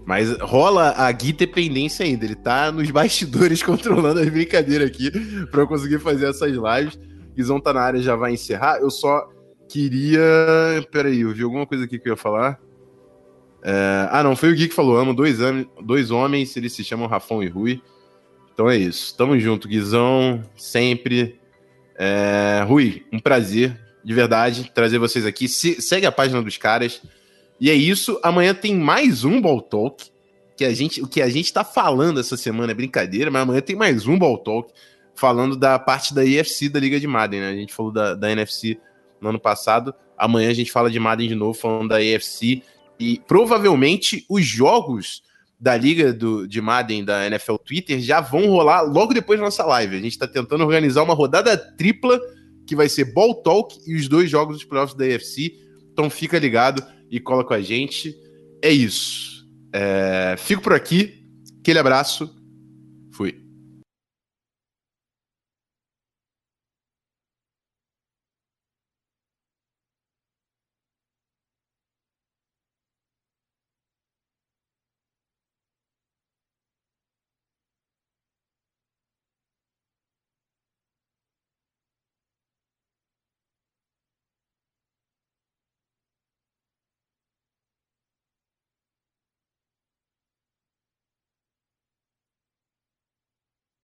mas rola a Gui dependência ainda. Ele tá nos bastidores controlando as brincadeiras aqui para eu conseguir fazer essas lives. Guizão tá na área, já vai encerrar. Eu só queria. Peraí, eu vi alguma coisa aqui que eu ia falar. É... Ah, não, foi o Gui que falou. Amo dois, dois homens, eles se chamam Rafão e Rui. Então é isso. Tamo junto, Guizão, sempre. É... Rui, um prazer, de verdade, trazer vocês aqui. Se... Segue a página dos caras. E é isso. Amanhã tem mais um Ball Talk. Que a gente, o que a gente tá falando essa semana é brincadeira, mas amanhã tem mais um Ball Talk falando da parte da IFC da Liga de Madden, né? A gente falou da, da NFC no ano passado. Amanhã a gente fala de Madden de novo, falando da EFC. E provavelmente os jogos da liga do, de Madden da NFL Twitter já vão rolar logo depois da nossa live. A gente está tentando organizar uma rodada tripla que vai ser Ball Talk e os dois jogos dos playoffs da AFC. Então fica ligado e cola com a gente. É isso. É, fico por aqui. Aquele abraço